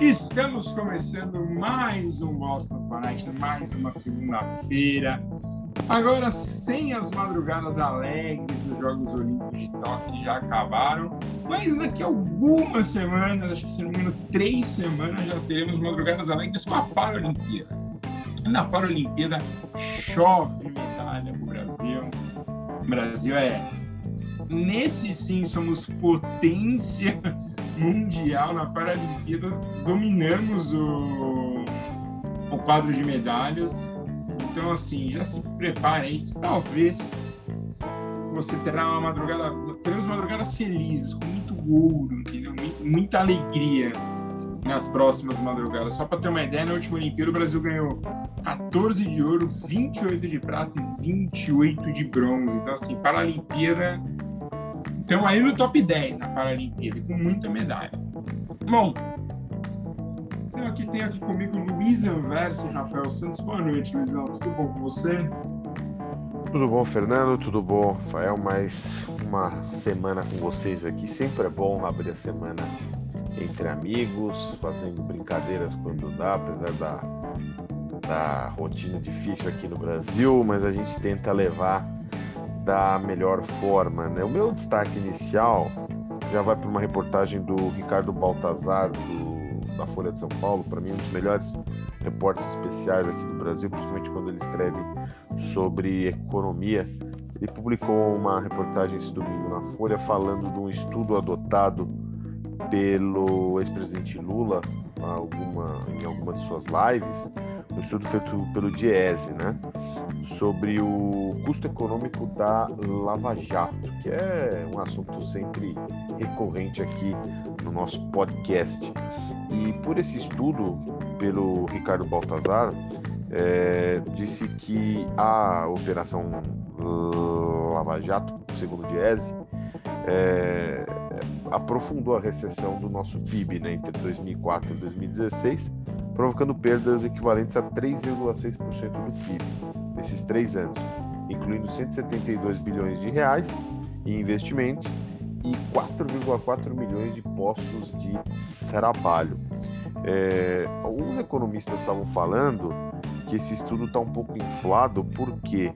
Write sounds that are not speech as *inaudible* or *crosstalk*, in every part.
Estamos começando mais um Boston Connect, mais uma segunda-feira. Agora, sem as madrugadas alegres dos Jogos Olímpicos de Tóquio, já acabaram, mas daqui a algumas semanas, acho que se não me engano, três semanas, já teremos madrugadas alegres com a Paralimpíada. Na Paralimpíada, chove medalha para o Brasil. O Brasil é. Nesse sim, somos potência mundial na Paralimpíada, dominamos o, o quadro de medalhas. Então, assim, já se preparem talvez você terá uma madrugada, teremos madrugadas felizes, com muito ouro, entendeu? Muito, muita alegria nas próximas madrugadas. Só para ter uma ideia, na última Olimpíada o Brasil ganhou 14 de ouro, 28 de prata e 28 de bronze. Então, assim, para a Olimpíada então aí no top 10 na Paralimpíada, com muita medalha. Bom, tenho aqui, tenho aqui comigo Luiz Anversa e Rafael Santos. Boa noite, Luizão. Tudo bom com você? Tudo bom, Fernando? Tudo bom, Rafael? Mais uma semana com vocês aqui. Sempre é bom abrir a semana entre amigos, fazendo brincadeiras quando dá, apesar da, da rotina difícil aqui no Brasil, mas a gente tenta levar da melhor forma. Né? O meu destaque inicial já vai para uma reportagem do Ricardo Baltazar, do, da Folha de São Paulo, para mim um dos melhores repórteres especiais aqui do Brasil, principalmente quando ele escreve sobre economia. Ele publicou uma reportagem esse domingo na Folha falando de um estudo adotado pelo ex-presidente Lula alguma, em alguma de suas lives, um estudo feito pelo Diese, né? sobre o custo econômico da Lava Jato, que é um assunto sempre recorrente aqui no nosso podcast. E por esse estudo, pelo Ricardo Baltazar, é, disse que a operação Lava Jato, segundo o Diese, é, aprofundou a recessão do nosso PIB né, entre 2004 e 2016, provocando perdas equivalentes a 3,6% do PIB nesses três anos, incluindo 172 bilhões de reais em investimentos e 4,4 milhões de postos de trabalho. É, alguns economistas estavam falando que esse estudo está um pouco inflado, por quê?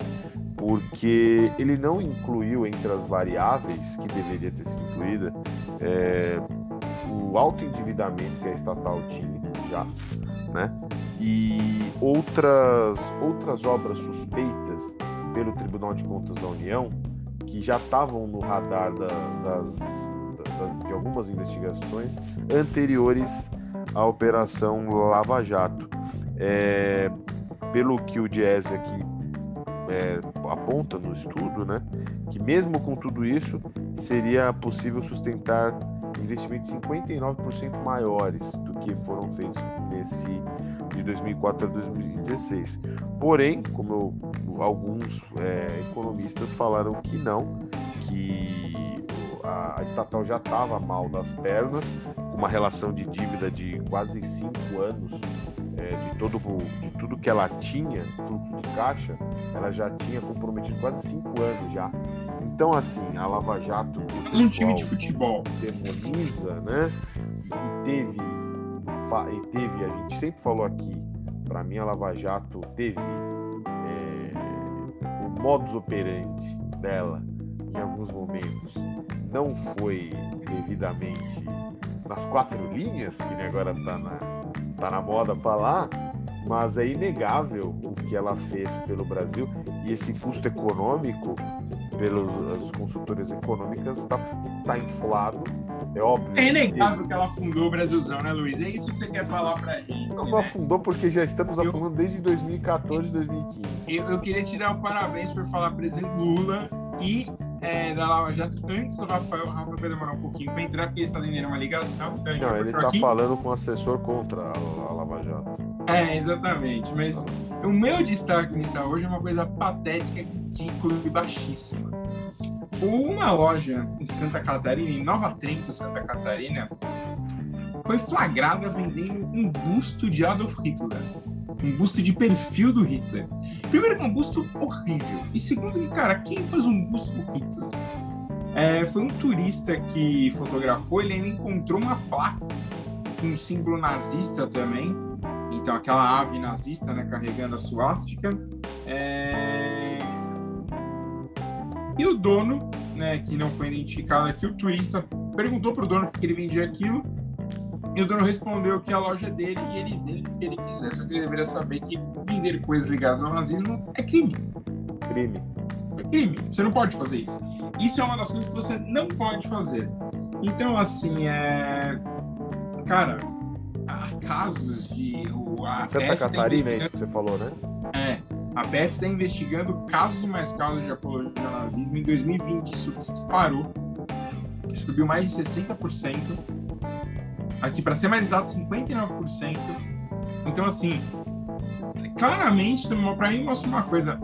Porque ele não incluiu entre as variáveis que deveria ter sido incluída é, o alto endividamento que a estatal tinha já, né? e outras, outras obras suspeitas pelo Tribunal de Contas da União, que já estavam no radar da, das, da, de algumas investigações anteriores à Operação Lava Jato. É, pelo que o Diese aqui é, aponta no estudo, né, que mesmo com tudo isso, seria possível sustentar investimentos 59% maiores do que foram feitos nesse de 2004 a 2016. Porém, como eu, alguns é, economistas falaram que não, que a, a estatal já estava mal das pernas, com uma relação de dívida de quase cinco anos é, de, todo, de tudo que ela tinha, fluxo de caixa, ela já tinha comprometido quase cinco anos já. Então, assim, a Lava Jato. Mas um time de futebol. Demoniza, né? E teve e teve, a gente sempre falou aqui, para mim a Lava Jato teve é, o modus operandi dela em alguns momentos não foi devidamente nas quatro linhas, que agora tá na, tá na moda falar, mas é inegável o que ela fez pelo Brasil e esse custo econômico pelos consultores econômicas está tá inflado é óbvio. É inegável que ela afundou o Brasilzão, né, Luiz? É isso que você quer falar pra gente. Não, não né? afundou porque já estamos eu... afundando desde 2014, 2015. Eu, eu queria dar um parabéns por falar presidente Lula e é, da Lava Jato antes do Rafael. O Rafael vai demorar um pouquinho para entrar, porque ele está tendo uma ligação. Então não, ele está falando com o assessor contra a, a Lava Jato. É, exatamente. Mas o meu destaque inicial hoje é uma coisa patética, ridícula e baixíssima uma loja em Santa Catarina, em Nova Trento, Santa Catarina, foi flagrada vendendo um busto de Adolf Hitler. Um busto de perfil do Hitler. Primeiro que é um busto horrível. E segundo que, cara, quem faz um busto do Hitler? É, foi um turista que fotografou, ele encontrou uma placa com um símbolo nazista também. Então, aquela ave nazista, né, carregando a suástica. É... E o dono, né, que não foi identificado aqui, o turista perguntou para o dono porque ele vendia aquilo. E o dono respondeu que a loja é dele e ele dele que ele quiser. Só que ele deveria saber que vender coisas ligadas ao nazismo é crime. Crime. É crime. Você não pode fazer isso. Isso é uma das coisas que você não pode fazer. Então, assim, é. Cara, há casos de. A Santa tá Catarina, é isso que você falou, né? É. A PF está investigando casos mais casos de apologia ao nazismo. Em 2020, isso disparou. Subiu mais de 60%. Aqui, para ser mais exato, 59%. Então, assim, claramente, para mim, mostra uma coisa.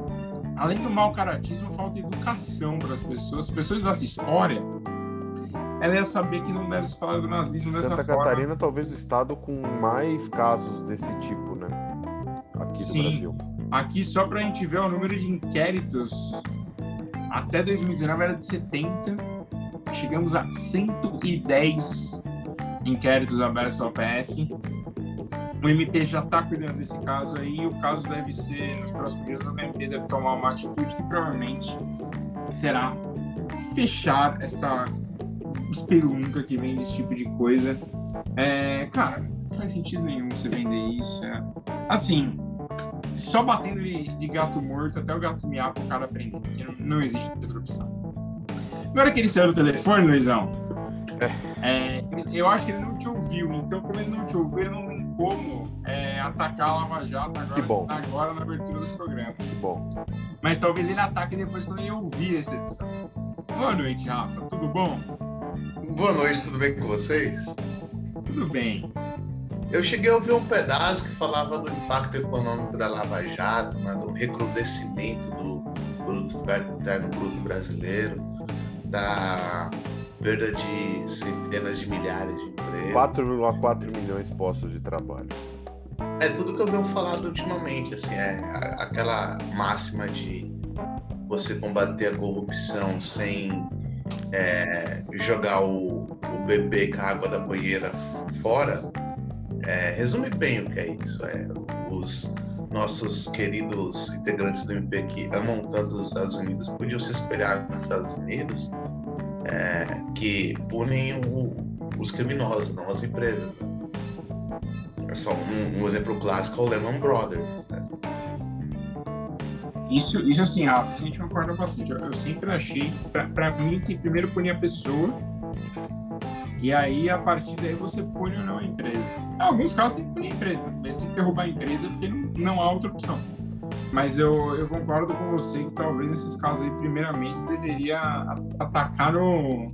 Além do mau caratismo, falta educação para as pessoas. As pessoas dessa história, ela ia saber que não deve se falar do nazismo Santa dessa Santa Catarina, talvez o estado com mais casos desse tipo, né? Aqui Sim. no Brasil. Aqui, só para a gente ver o número de inquéritos, até 2019 era de 70, chegamos a 110 inquéritos abertos pela PF. O MP já está cuidando desse caso aí, o caso deve ser, nos próximos dias, o MP deve tomar uma atitude que provavelmente será fechar esta espelunca que vem desse tipo de coisa. É, cara, não faz sentido nenhum você vender isso. É. Assim, só batendo de gato morto até o gato miar pro cara aprender. Não, não existe outra opção. Agora que ele saiu do telefone, Luizão, é, eu acho que ele não te ouviu. Então, como ele não te ouviu, ele não tem como é, atacar a Lava Jato agora, agora na abertura do programa. Que bom. Mas talvez ele ataque depois quando ele ouvir essa edição. Boa noite, Rafa. Tudo bom? Boa noite, tudo bem com vocês? Tudo bem. Eu cheguei a ouvir um pedaço que falava do impacto econômico da Lava Jato, né, do recrudescimento do produto interno bruto brasileiro, da perda de centenas de milhares de empregos. 4,4 milhões de postos de trabalho. É tudo que eu venho falando ultimamente, assim, é aquela máxima de você combater a corrupção sem é, jogar o, o bebê com a água da banheira fora, é, resume bem o que é isso. É, os nossos queridos integrantes do MP que amam tanto os Estados Unidos podiam se espelhar nos Estados Unidos é, que punem o, os criminosos, não as empresas. É só um, um exemplo clássico é o Lehman Brothers. Né? Isso, isso assim, a gente concorda bastante. Eu, eu sempre achei, para mim, se primeiro punir a pessoa, e aí a partir daí você pune ou não a empresa. Em alguns casos que punir a empresa, mas que derrubar a empresa porque não, não há outra opção. Mas eu, eu concordo com você que talvez nesses casos aí, primeiramente, você deveria atacar no,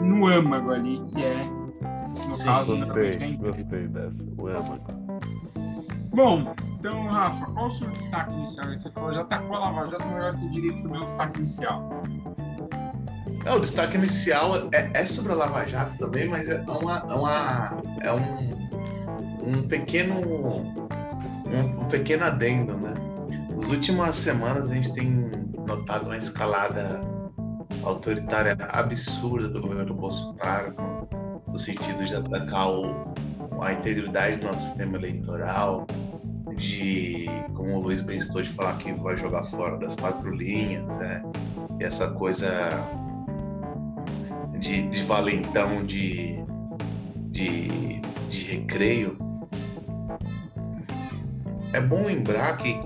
no âmago ali, que é, no Sim, caso, gostei, gostei dessa, o âmago. Bom, então, Rafa, qual o seu destaque inicial? Você falou, já atacou a Lava Jato, vai ser direito o meu destaque inicial. É, o destaque inicial é, é, sobre a Lava Jato também, mas é, uma, é, uma, é um, um pequeno um, um pequeno adendo, né? Nas últimas semanas a gente tem notado uma escalada autoritária absurda do governo Bolsonaro, no, sentido de atacar o, a integridade do nosso sistema eleitoral, de, como o Luiz bem de falar que vai jogar fora das quatro linhas, né? E essa coisa de, de valentão de, de, de recreio é bom lembrar que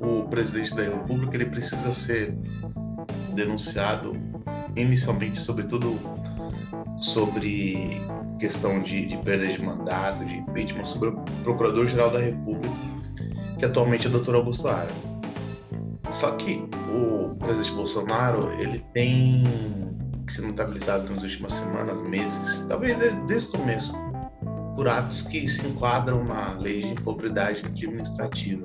o presidente da República ele precisa ser denunciado inicialmente, sobretudo sobre questão de, de perda de mandato, de impeachment, sobre o Procurador-Geral da República, que atualmente é o Dr. Augusto Ara. Só que o presidente Bolsonaro ele tem se notabilizado nas últimas semanas, meses, talvez desde, desde o começo, por atos que se enquadram na lei de improbidade administrativa.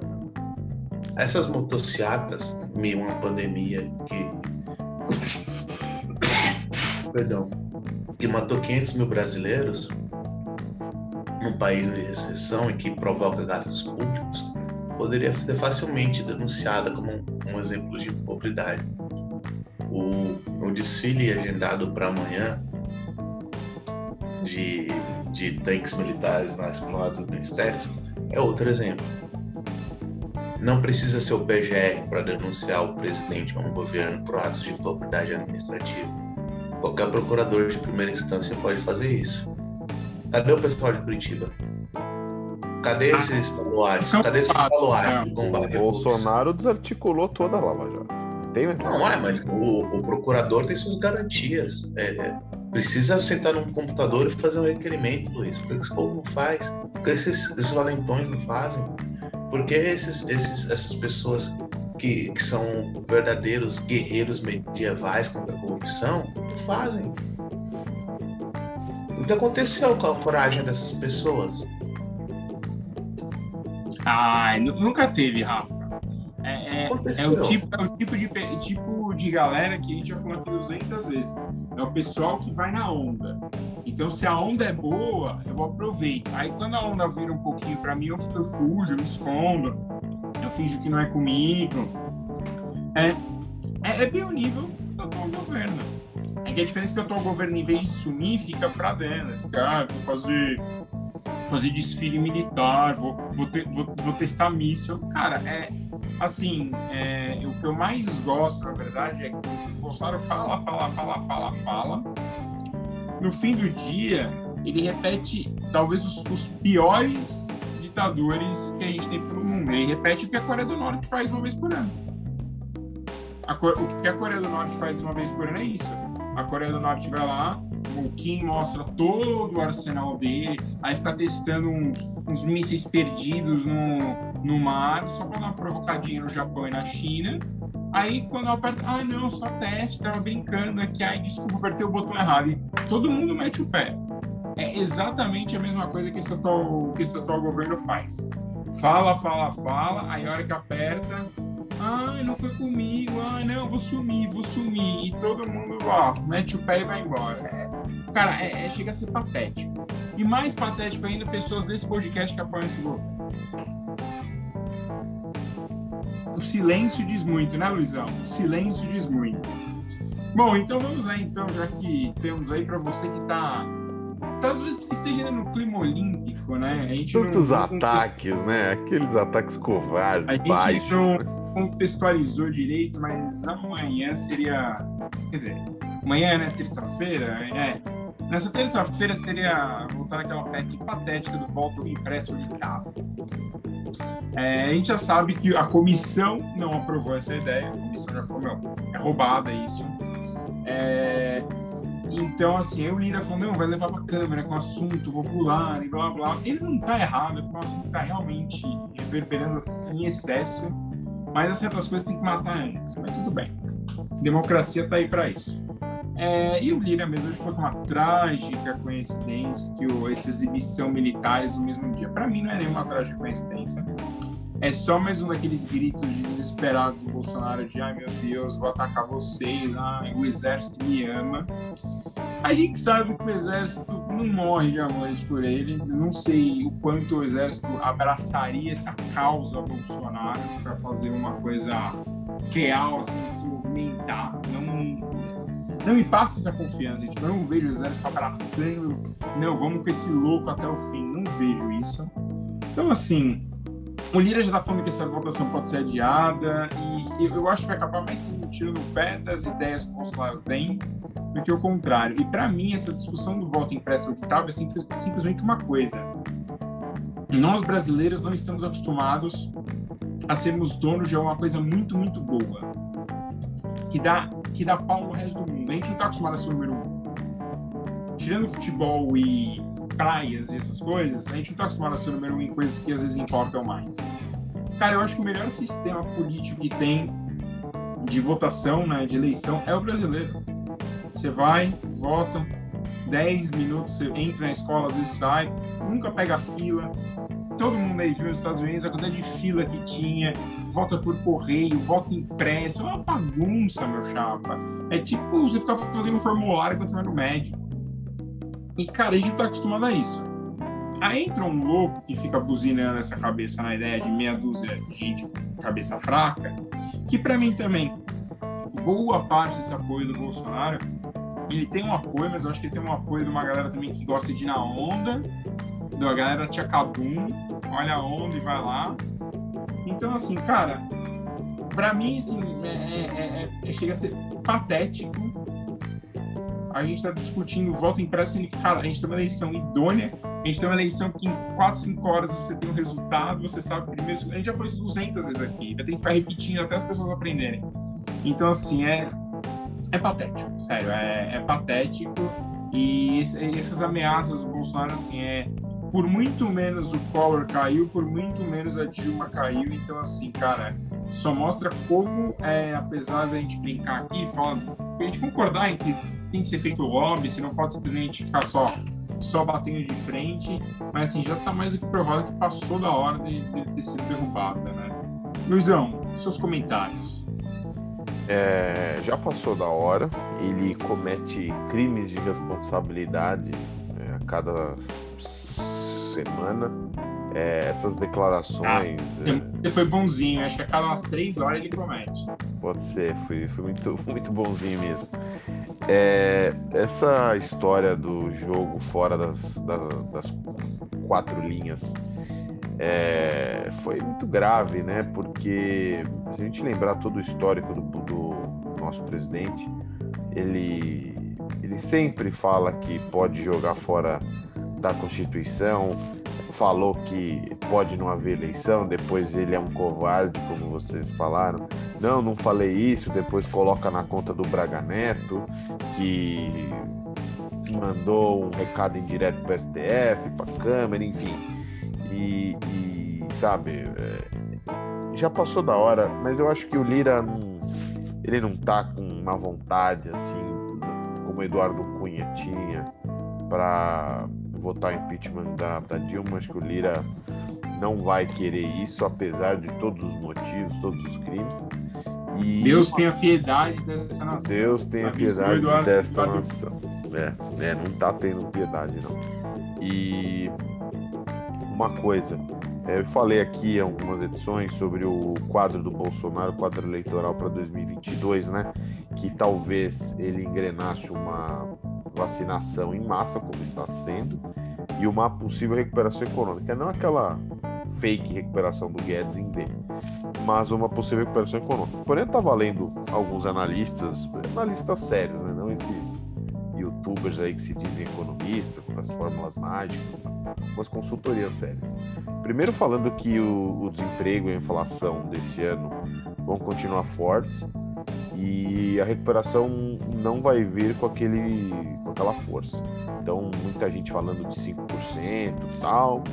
Essas motocicletas, meio uma pandemia que. *coughs* Perdão. Que matou 500 mil brasileiros num país de recessão e que provoca gastos públicos, poderia ser facilmente denunciada como um exemplo de improbidade. O, o desfile agendado para amanhã de, de tanques militares na esplanada dos ministérios é outro exemplo. Não precisa ser o PGR para denunciar o presidente ou um governo por atos de propriedade administrativa. Qualquer procurador de primeira instância pode fazer isso. Cadê o pessoal de Curitiba? Cadê ah, esses baluartes? Cadê esses baluartes de combate? O Bolsonaro desarticulou toda a Lava Jato. Tem Não, é, mas o, o procurador tem suas garantias. É, é, precisa sentar num computador e fazer um requerimento, Luiz. Por que esse povo não faz? Por que esses, esses valentões não fazem? Por que esses, esses, essas pessoas que, que são verdadeiros guerreiros medievais contra a corrupção não fazem? O que aconteceu com a coragem dessas pessoas? Ai, nunca teve, Rafa. É, é, é, o tipo, é o tipo de, tipo de galera que a gente já falou aqui 200 vezes. É o pessoal que vai na onda. Então, se a onda é boa, eu aproveito. Aí, quando a onda vira um pouquinho para mim, eu, fujo, eu me escondo, eu finjo que não é comigo. É, é, é bem o nível do atual governo. É que a diferença é que o atual governo, em vez de sumir, fica pra dentro. Fica, ah, vou fazer fazer desfile militar, vou, vou, ter, vou, vou testar míssil. Cara, é assim, é, o que eu mais gosto, na verdade, é que o Bolsonaro fala, fala, fala, fala, fala. No fim do dia, ele repete talvez os, os piores ditadores que a gente tem pelo mundo. Ele repete o que a Coreia do Norte faz uma vez por ano. A, o que a Coreia do Norte faz uma vez por ano é isso. A Coreia do Norte vai lá, o Kim mostra todo o arsenal dele, aí fica testando uns, uns mísseis perdidos no, no mar, só para dar uma provocadinha no Japão e na China. Aí quando eu aperto, ah não, só teste, tava brincando aqui, ai desculpa, apertei o botão errado. E todo mundo mete o pé. É exatamente a mesma coisa que esse atual, que esse atual governo faz. Fala, fala, fala, aí a hora que aperta, Ai, não foi comigo. Ai, não, vou sumir, vou sumir. E todo mundo, ó, mete o pé e vai embora. É, cara, é, é, chega a ser patético. E mais patético ainda, pessoas desse podcast que apoiam esse governo. O silêncio diz muito, né, Luizão? O silêncio diz muito. Bom, então vamos aí, então, já que temos aí para você que está talvez esteja no clima olímpico, né? A gente Tantos não, ataques, né? Aqueles ataques covardes, a baixos. Gente não, contextualizou direito, mas amanhã seria. Quer dizer, amanhã, né? Terça-feira? É. Nessa terça-feira seria voltar aquela PEC patética do voto impresso limitado. É, a gente já sabe que a comissão não aprovou essa ideia, a comissão já falou, meu, é roubada isso. É, então, assim, o Lira falou, não, vai levar pra Câmara com assunto popular e blá blá. Ele não tá errado, porque o assunto tá realmente reverberando em excesso mas certas coisas tem que matar antes. Mas tudo bem. Democracia tá aí para isso. É, e o Lira mesmo hoje foi uma trágica coincidência que o, essa exibição militares no mesmo dia. Para mim não é nenhuma trágica coincidência. É só mais um daqueles gritos desesperados do Bolsonaro de ai meu Deus, vou atacar vocês, ai, o exército me ama. A gente sabe que o exército não morre de amores por ele. Não sei o quanto o exército abraçaria essa causa Bolsonaro para fazer uma coisa real, assim, se movimentar. Não, não me passa essa confiança, gente. Eu não vejo o exército abraçando, não, vamos com esse louco até o fim. Não vejo isso. Então, assim, o Lira já está falando que essa votação pode ser adiada e eu acho que vai acabar mais sendo um tiro no pé das ideias que o Bolsonaro tem do que o contrário. E para mim, essa discussão do voto impresso octavo é simples, simplesmente uma coisa. Nós brasileiros não estamos acostumados a sermos donos de uma coisa muito, muito boa, que dá, que dá pau no resto do mundo. A gente não está acostumado a ser o número um. Tirando futebol e praias e essas coisas, a gente não está acostumado a ser o número um em coisas que às vezes importam mais. Cara, eu acho que o melhor sistema político que tem de votação, né, de eleição, é o brasileiro. Você vai, vota, 10 minutos, você entra na escola, às vezes sai, nunca pega fila. Todo mundo aí viu nos Estados Unidos a quantidade de fila que tinha, vota por correio, vota impresso, é uma bagunça, meu chapa. É tipo você ficar fazendo um formulário quando você vai no médico. E, cara, a gente tá acostumado a isso. Aí entra um louco que fica buzinando essa cabeça na ideia de meia dúzia de gente cabeça fraca, que para mim também, boa parte desse apoio do Bolsonaro ele tem um apoio, mas eu acho que ele tem um apoio de uma galera também que gosta de ir na onda, da galera Tchacabum, olha a onda e vai lá. Então, assim, cara, para mim, assim, é, é, é, é, chega a ser patético. A gente está discutindo voto impresso, e, cara, a gente tem uma eleição idônea, a gente tem uma eleição que em 4, 5 horas você tem um resultado, você sabe primeiro. A gente já foi 200 vezes aqui, ainda tem que ficar repetindo até as pessoas aprenderem. Então, assim, é, é patético, sério, é, é patético. E esse, essas ameaças do Bolsonaro, assim, é por muito menos o Collor caiu, por muito menos a Dilma caiu. Então, assim, cara, só mostra como, é, apesar da gente brincar aqui, fala, a gente concordar em que tem que ser feito lobby, você não pode simplesmente ficar só só batendo de frente, mas assim, já está mais do que provado que passou da hora de, de ter sido derrubada, né? Luizão, seus comentários. É, já passou da hora, ele comete crimes de responsabilidade é, a cada semana. É, essas declarações. Ah, é... foi bonzinho, acho que a cada umas três horas ele comete. Pode ser, foi, foi muito, *laughs* muito bonzinho mesmo. É, essa história do jogo fora das, das, das quatro linhas é, foi muito grave, né? Porque se a gente lembrar todo o histórico do, do nosso presidente, ele, ele sempre fala que pode jogar fora da Constituição, falou que pode não haver eleição, depois ele é um covarde, como vocês falaram. Não, não falei isso, depois coloca na conta do Braga Neto, que mandou um recado indireto para o STF, para a Câmara, enfim. E, e sabe, é, já passou da hora, mas eu acho que o Lira não, ele não tá com uma vontade assim, como Eduardo Cunha tinha, para votar impeachment da, da Dilma, acho que o Lira não vai querer isso, apesar de todos os motivos, todos os crimes. E... Deus tenha piedade dessa nação. Deus tenha piedade Eduardo, desta nação. É, é, não tá tendo piedade, não. E uma coisa, é, eu falei aqui em algumas edições sobre o quadro do Bolsonaro, o quadro eleitoral para 2022, né? Que talvez ele engrenasse uma vacinação em massa, como está sendo, e uma possível recuperação econômica. Não aquela fake recuperação do Guedes em B, mas uma possível recuperação econômica. Porém, está valendo alguns analistas, analistas sérios, né? não esses youtubers aí que se dizem economistas, das fórmulas mágicas, umas consultorias sérias. Primeiro falando que o, o desemprego e a inflação desse ano vão continuar fortes, e a recuperação não vai vir com aquele com aquela força. Então, muita gente falando de 5% e tal.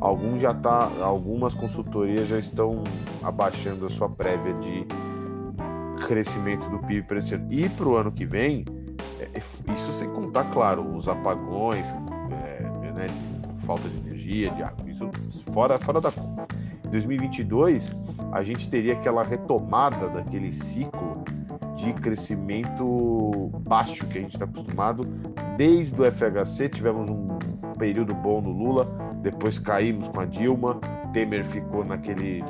Alguns já tá, algumas consultorias já estão abaixando a sua prévia de crescimento do PIB para esse ano. E para o ano que vem, é, isso sem contar, claro, os apagões, é, né, falta de energia, de isso fora, fora da conta. Em 2022, a gente teria aquela retomada daquele ciclo de crescimento baixo que a gente está acostumado. Desde o FHC tivemos um período bom no Lula, depois caímos com a Dilma, Temer ficou naquele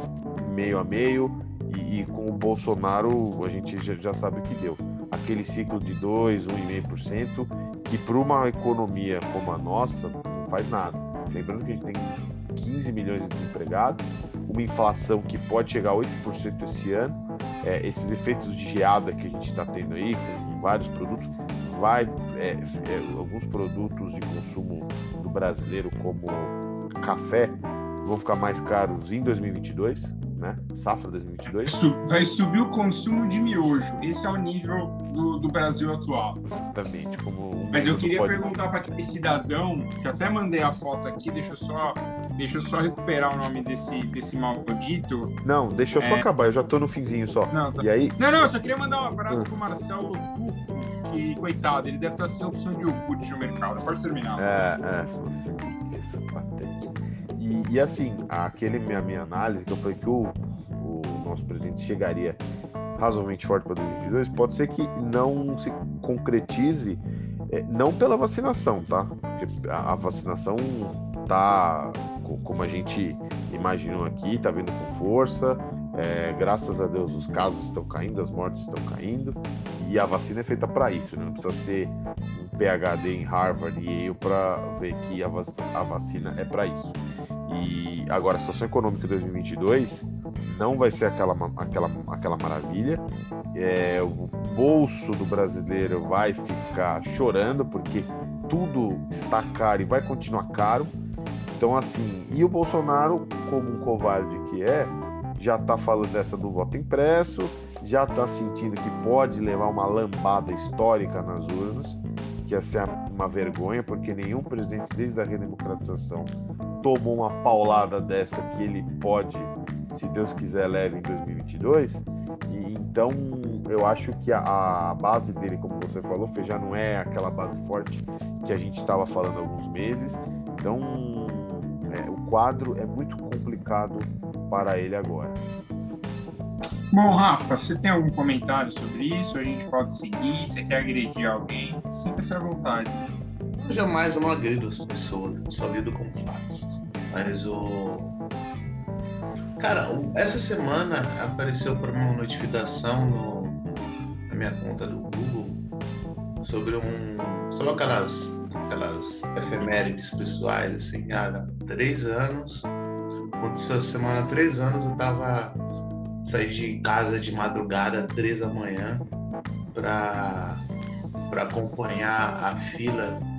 meio a meio e, e com o Bolsonaro a gente já, já, sabe o que deu. Aquele ciclo de 2, 1,5%, que para uma economia como a nossa não faz nada. Lembrando que a gente tem 15 milhões de desempregados, uma inflação que pode chegar a 8% esse ano, é, esses efeitos de geada que a gente está tendo aí, com vários produtos, vai é, é, alguns produtos de consumo do brasileiro, como café, vão ficar mais caros em 2022 né? Safra 2022. Vai subir o consumo de miojo. Esse é o nível do, do Brasil atual. Exatamente. Como Mas eu queria pode... perguntar para aquele cidadão, que até mandei a foto aqui, deixa eu só, deixa eu só recuperar o nome desse, desse maldito. Não, deixa eu só é... acabar, eu já tô no finzinho só. Não, tá... e aí... não, não, eu só queria mandar um abraço hum. pro Marcelo Tufo, que, coitado, ele deve estar sem opção de iogurte no mercado. Pode terminar. É, é, você, essa patética. E, e, assim, aquele minha, minha análise que eu falei que o, o nosso presidente chegaria razoavelmente forte para 2022, pode ser que não se concretize, é, não pela vacinação, tá? Porque a, a vacinação tá como a gente imaginou aqui, tá vindo com força, É, graças a Deus os casos estão caindo, as mortes estão caindo e a vacina é feita para isso. Né? Não precisa ser um PhD em Harvard e Yale para ver que a, vac a vacina é para isso. E agora a situação econômica de 2022 não vai ser aquela, aquela, aquela maravilha. É, o bolso do brasileiro vai ficar chorando porque tudo está caro e vai continuar caro. Então, assim, e o Bolsonaro, como um covarde que é, já está falando dessa do voto impresso, já está sentindo que pode levar uma lambada histórica nas urnas, que essa é uma vergonha, porque nenhum presidente desde a redemocratização tomou uma paulada dessa que ele pode, se Deus quiser, leve em 2022. E então eu acho que a, a base dele, como você falou, já não é aquela base forte que a gente estava falando há alguns meses. Então é, o quadro é muito complicado para ele agora. Bom, Rafa, você tem algum comentário sobre isso? A gente pode seguir? Você quer agredir alguém? Sinta-se à vontade. Eu jamais eu não agredo as pessoas, eu só lido com fatos. Mas o. Cara, essa semana apareceu para mim uma notificação no, na minha conta do Google sobre um. sobre aquelas, aquelas efemérides pessoais, assim, há três anos. Aconteceu essa semana, três anos, eu tava. saí de casa de madrugada, três da manhã, para para acompanhar a fila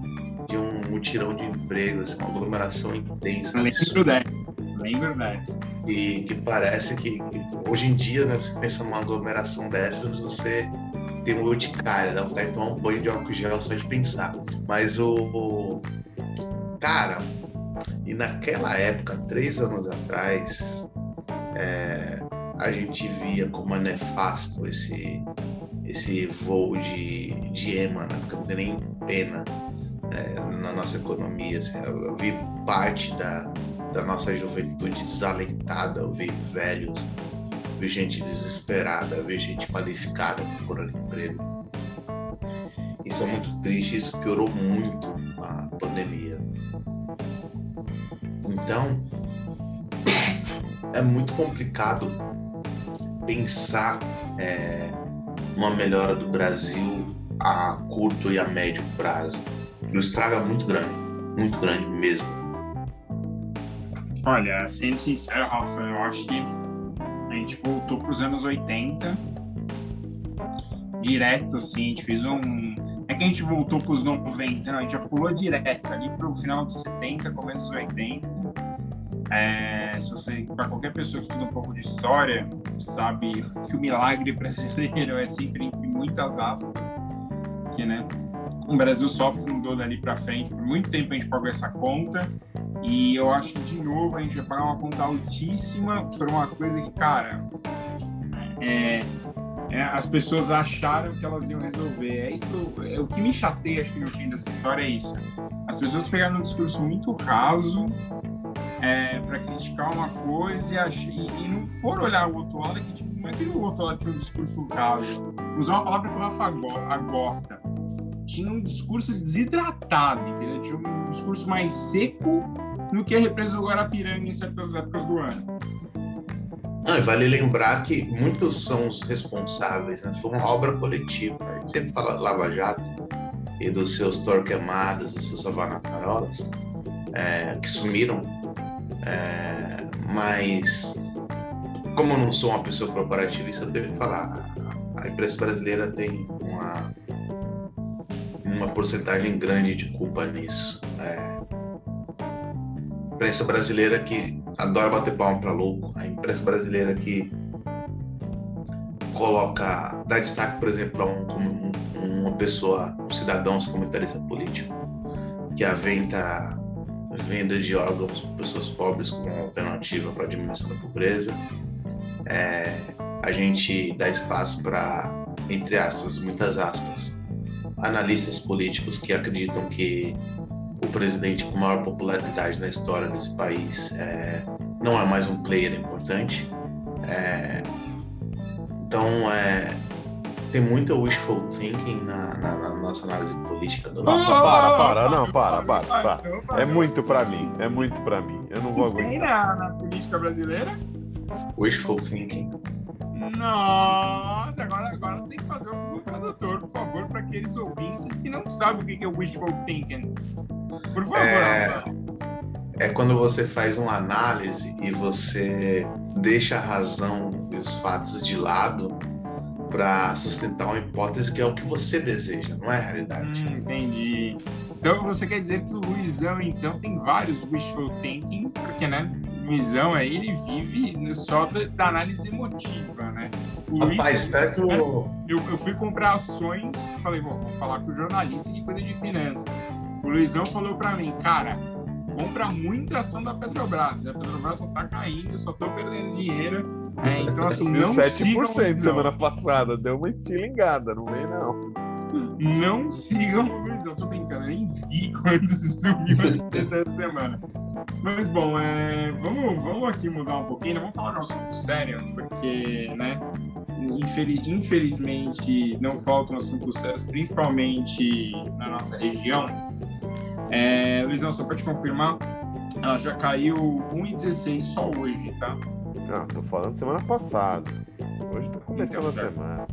de um mutirão de empregos, uma aglomeração intensa. Lembro dessa. Lembro dessa. E que parece que, que, hoje em dia, né, se pensa numa aglomeração dessas, você tem um urticária, dá vontade de tomar um banho de álcool gel só de pensar. Mas o, o. Cara, e naquela época, três anos atrás, é, a gente via como é nefasto esse, esse voo de, de EMA, né? porque não tem nem pena é, na nossa economia. Assim, eu vi parte da, da nossa juventude desalentada, eu vi velhos, vi gente desesperada, vi gente qualificada procurando emprego. Isso é muito triste, isso piorou muito a pandemia. Então, é muito complicado pensar é, uma melhora do Brasil a curto e a médio prazo o estrago é muito grande, muito grande mesmo. Olha, sendo sincero, Rafa, eu acho que a gente voltou para os anos 80 direto, assim, a gente fez um. É que a gente voltou para os 90, não, a gente já pulou direto ali para o final de 70, começo dos 80. É, se você, para qualquer pessoa que estuda um pouco de história, sabe que o milagre *laughs* brasileiro é sempre entre muitas aspas, que, né, o Brasil só fundou dali para frente. Por muito tempo a gente pagou essa conta. E eu acho que, de novo, a gente vai pagar uma conta altíssima por uma coisa que, cara, é, é, as pessoas acharam que elas iam resolver. É isso é, o que me chateia, acho que no fim dessa história é isso. As pessoas pegaram um discurso muito raso é, para criticar uma coisa e, e, não foram olhar o outro lado, que tipo, não é que o outro lado tinha um discurso raso. Usar uma palavra que o Rafa gosta tinha um discurso desidratado, entendeu? Tinha um discurso mais seco no que a represa do Guarapiranga em certas épocas do ano. Não, vale lembrar que muitos são os responsáveis, né? Foi uma obra coletiva. Né? A gente sempre fala de Lava Jato e dos seus Torquemadas, dos seus Havanarolas, é, que sumiram. É, mas, como eu não sou uma pessoa corporativista, eu tenho que falar. A imprensa brasileira tem uma uma porcentagem grande de culpa nisso. É, a imprensa brasileira que adora bater palma para louco, a imprensa brasileira que coloca, dá destaque, por exemplo, a um, um, uma pessoa, um cidadão, um comentarista político, que aventa venda de órgãos para pessoas pobres como alternativa para a diminuição da pobreza. É, a gente dá espaço para, entre aspas, muitas aspas, analistas políticos que acreditam que o presidente com maior popularidade na história desse país é, não é mais um player importante. É, então, é, tem muita wishful thinking na, na, na, nossa análise política do nosso. Para, para, não, para, para, para. É muito para mim, é muito para mim. Eu não vou aguentar. Tem na, na política brasileira? Wishful thinking. Nossa, agora, agora tem que fazer um tradutor, por favor, para aqueles ouvintes que não sabem o que é wishful thinking. Por favor. É, é quando você faz uma análise e você deixa a razão e os fatos de lado para sustentar uma hipótese que é o que você deseja, não é a realidade. Hum, entendi. Então você quer dizer que o Luizão então tem vários wishful thinking, porque né, Luizão aí ele vive só da, análise emotiva, né? O Rapaz, Luiz, que eu... eu, fui comprar ações, falei, bom, vou falar com o jornalista que cuida de finanças. O Luizão falou para mim, cara, compra muita ação da Petrobras. A Petrobras só tá caindo, eu só tô perdendo dinheiro. É, então, assim, *laughs* não 7% sigam semana passada. Deu uma estilingada, não vem não. Não sigam o Luizão, tô brincando, eu nem vi *laughs* quando subiu essa semana. Mas bom, é, vamos, vamos aqui mudar um pouquinho, né? vamos falar de um assunto sério, porque, né, infeliz, infelizmente não faltam assuntos sérios, principalmente na nossa região. É, Luizão, só para te confirmar, ela já caiu 1,16 só hoje, tá? Não, tô falando semana passada. Hoje tá começando Então, a semana.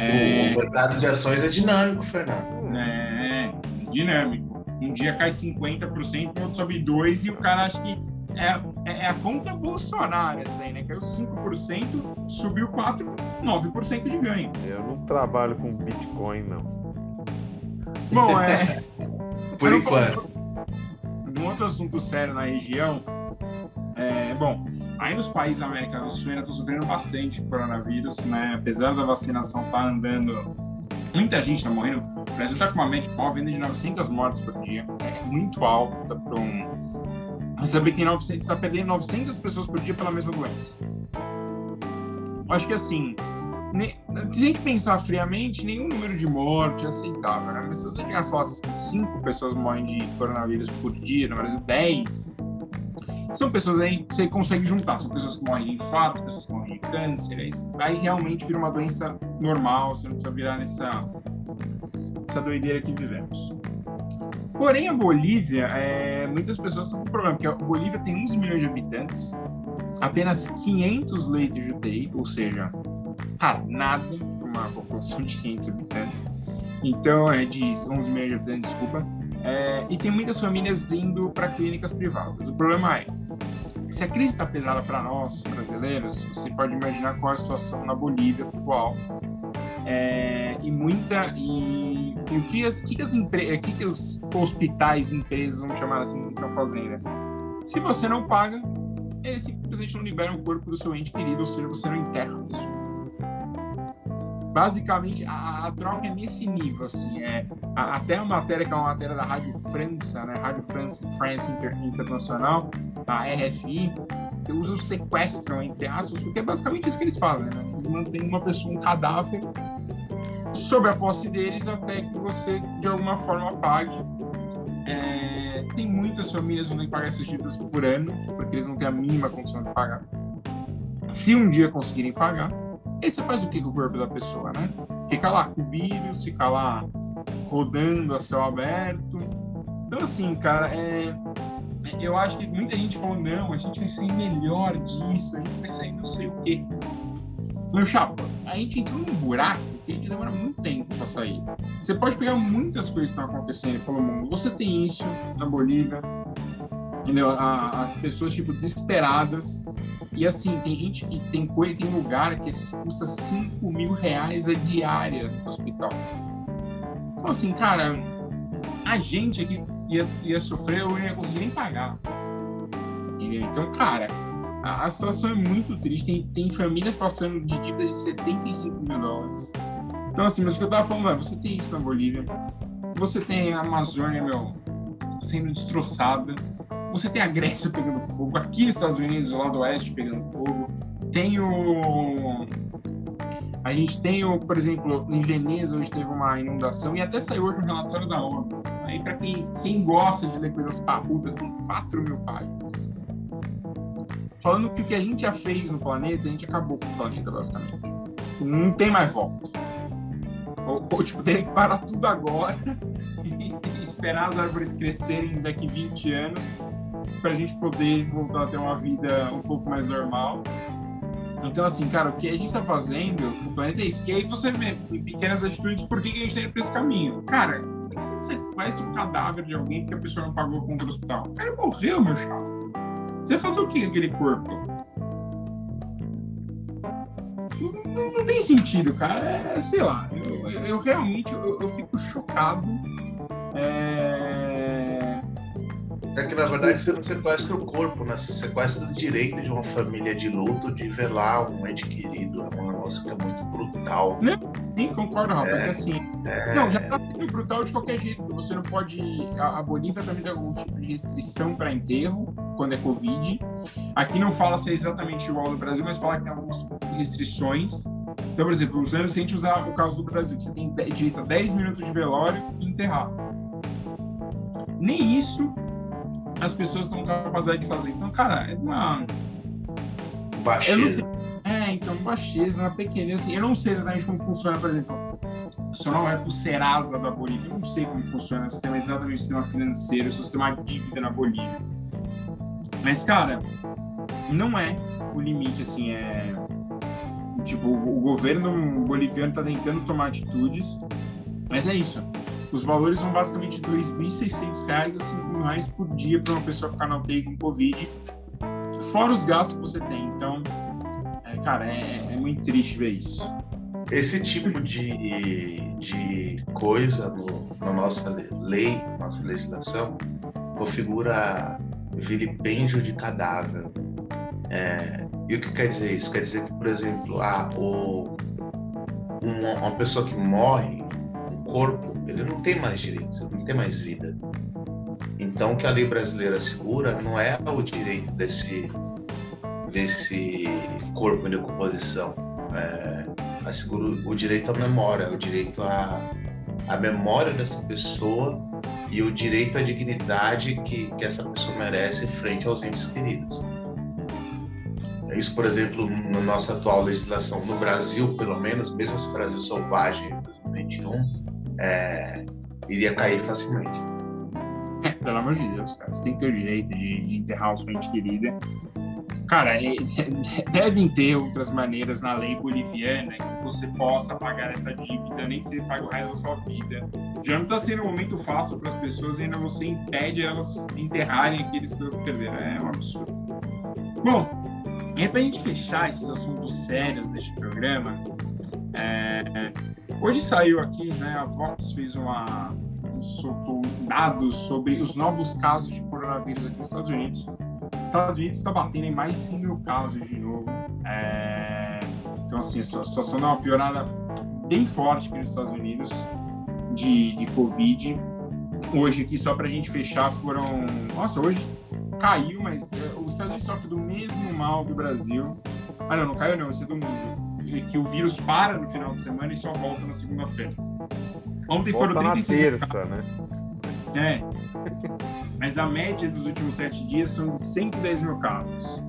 É, O mercado de ações é dinâmico, Fernando. é dinâmico. Um dia cai 50%, no outro sobe 2% e o cara acha que é, é a conta Bolsonaro essa aí, né? Caiu 5%, subiu 4%, 9% de ganho. Eu não trabalho com Bitcoin, não. Bom, é. *laughs* Por enquanto. Um outro assunto sério na região. É, bom, aí nos países da América do Sul ainda estão sofrendo bastante coronavírus, né? Apesar da vacinação estar andando, muita gente está morrendo. O Brasil está com uma média de 900 mortes por dia. É muito alta para um. Você sabe que 900 está perdendo 900 pessoas por dia pela mesma doença. Eu acho que assim, se a gente pensar friamente, nenhum número de morte é aceitável, né? Mas se você chegar só assim, 5 pessoas morrem de coronavírus por dia, no Brasil 10, são pessoas aí que você consegue juntar. São pessoas que morrem de infarto, pessoas que morrem de câncer. Aí, aí realmente vira uma doença normal, você não precisa virar nessa, nessa doideira que vivemos. Porém, a Bolívia, é, muitas pessoas estão com problema, porque a Bolívia tem 11 milhões de habitantes, apenas 500 leitos de UTI, ou seja, nada para uma população de 500 habitantes. Então, é de 11 milhões de habitantes, desculpa. É, e tem muitas famílias indo para clínicas privadas. O problema é, se a crise está pesada para nós, brasileiros, você pode imaginar qual é a situação na Bolívia atual. É, e muita. E, e o que, que, as que, que os hospitais, empresas, vamos chamar assim, estão fazendo? Se você não paga, eles simplesmente não liberam o corpo do seu ente querido, ou seja, você não enterra a pessoa. Basicamente, a, a troca é nesse nível, assim, é a- até a matéria que é uma matéria da Rádio França, né, Rádio France, France Inter- Internacional, a RFI, usa o sequestram, entre aspas, porque é basicamente isso que eles falam, né? Eles mantêm uma pessoa, um cadáver, sob a posse deles até que você, de alguma forma, pague. É, tem muitas famílias que não pagar essas dívidas por ano, porque eles não têm a mínima condição de pagar. Se um dia conseguirem pagar, aí você faz o que com o corpo da pessoa, né? Fica lá com o vírus, fica lá rodando a céu aberto. Então, assim, cara, é, eu acho que muita gente falou, não, a gente vai sair melhor disso, a gente vai sair não sei o quê. Meu chapa, a gente entrou num buraco que a gente demora muito tempo para sair. Você pode pegar muitas coisas que estão acontecendo pelo mundo. Você tem isso na Bolívia, entendeu? A- as pessoas, tipo, desesperadas. E assim, tem gente que tem coisa, tem lugar que custa 5 mil reais a diária no hospital. Então, assim, cara, a gente aqui ia, ia sofrer ou não ia conseguir nem pagar. Entendeu? Então, cara, a, a situação é muito triste. Tem, tem famílias passando de dívidas de 75 mil dólares. Então, assim, mas o que eu tava falando é, você tem isso na Bolívia, você tem a Amazônia, meu, sendo destroçada, você tem a Grécia pegando fogo, aqui nos Estados Unidos, lá do oeste, pegando fogo, tem o... A gente tem, o, por exemplo, em Veneza, hoje teve uma inundação, e até saiu hoje um relatório da ONU. Aí, para quem, quem gosta de ler coisas parrudas, tem 4 mil páginas. Falando que o que a gente já fez no planeta, a gente acabou com o planeta, basicamente. Não tem mais volta. Ou, ou tipo, teria que parar tudo agora *laughs* e esperar as árvores crescerem daqui 20 anos para a gente poder voltar a ter uma vida um pouco mais normal. Então, assim, cara, o que a gente está fazendo no planeta é isso. E aí você vê em pequenas atitudes por que, a gente está indo para esse caminho. Cara, é que você sequestra um cadáver de alguém porque a pessoa não pagou a conta do hospital? O cara morreu, meu chato. Você vai fazer o que com aquele corpo? Não, não, tem sentido, cara. É, sei lá. Eu, eu realmente eu, eu fico chocado. É é que na verdade você não sequestra o corpo, né? Você sequestra o direito de uma família de luto de velar um ente querido. É um negócio que é muito brutal. Não, sim, concordo, Rafa. É, é assim. É... Não, já tá sendo brutal de qualquer jeito. Você não pode. A, Bolívia também tem algum tipo de restrição para enterro quando é Covid. Aqui não fala se é exatamente igual ao do Brasil, mas fala que tem algumas restrições. Então, por exemplo, usando se a gente usar o caso do Brasil, que você tem direito a 10 minutos de velório e enterrar. Nem isso as pessoas estão com capacidade de fazer. Então, cara, é uma. Baixeza. É, então, baixeza, uma pequenez. Assim, eu não sei exatamente como funciona, por exemplo. Se não é o Serasa da Bolívia, eu não sei como funciona o sistema, exatamente o sistema financeiro, o sistema dívida na Bolívia. Mas, cara, não é o limite, assim, é. Tipo, o governo boliviano está tentando tomar atitudes, mas é isso os valores são basicamente R$ 2.600 a R$ 5.000 por dia para uma pessoa ficar na UTI com Covid, fora os gastos que você tem. Então, é, cara, é, é, muito triste ver isso. Esse tipo de, de coisa no, na nossa lei, nossa legislação, configura vilipêndio de cadáver. É, e o que quer dizer isso? Quer dizer que, por exemplo, ah, o, uma, uma pessoa que morre corpo, ele não tem mais direitos, não tem mais vida. Então, o que a lei brasileira assegura não é o direito desse, desse corpo em decomposição. É, assegura o direito à memória, o direito à, à memória dessa pessoa e o direito à dignidade que, que essa pessoa merece frente aos entes queridos. Isso, por exemplo, na nossa atual legislação, no Brasil, pelo menos, mesmo se o Brasil selvagem em 2021, é, iria cair facilmente. É, pelo amor de Deus, cara, você tem que ter o direito de, de enterrar o sua ente querida. Cara, é, devem ter outras maneiras na lei boliviana que você possa pagar essa dívida, nem que você pague o resto da sua vida. Já não está sendo um momento fácil para as pessoas, ainda você impede elas enterrarem aqueles que perderam. É um absurdo. Bom, e para a gente fechar esses assuntos sérios deste programa, é, Hoje saiu aqui, né, a Vox fez uma soltou dados sobre os novos casos de coronavírus aqui nos Estados Unidos. Os Estados Unidos está batendo em mais de 100 mil casos de novo. É... Então, assim, a situação dá uma piorada bem forte aqui nos Estados Unidos de, de Covid. Hoje aqui, só para a gente fechar, foram... Nossa, hoje caiu, mas é, o Estados Unidos sofre do mesmo mal do Brasil. Ah, não, não caiu não, esse é do mundo que o vírus para no final de semana e só volta na segunda-feira. Ontem volta foram 35 na terça, né? É. Mas a média dos últimos sete dias são de 110 mil casos.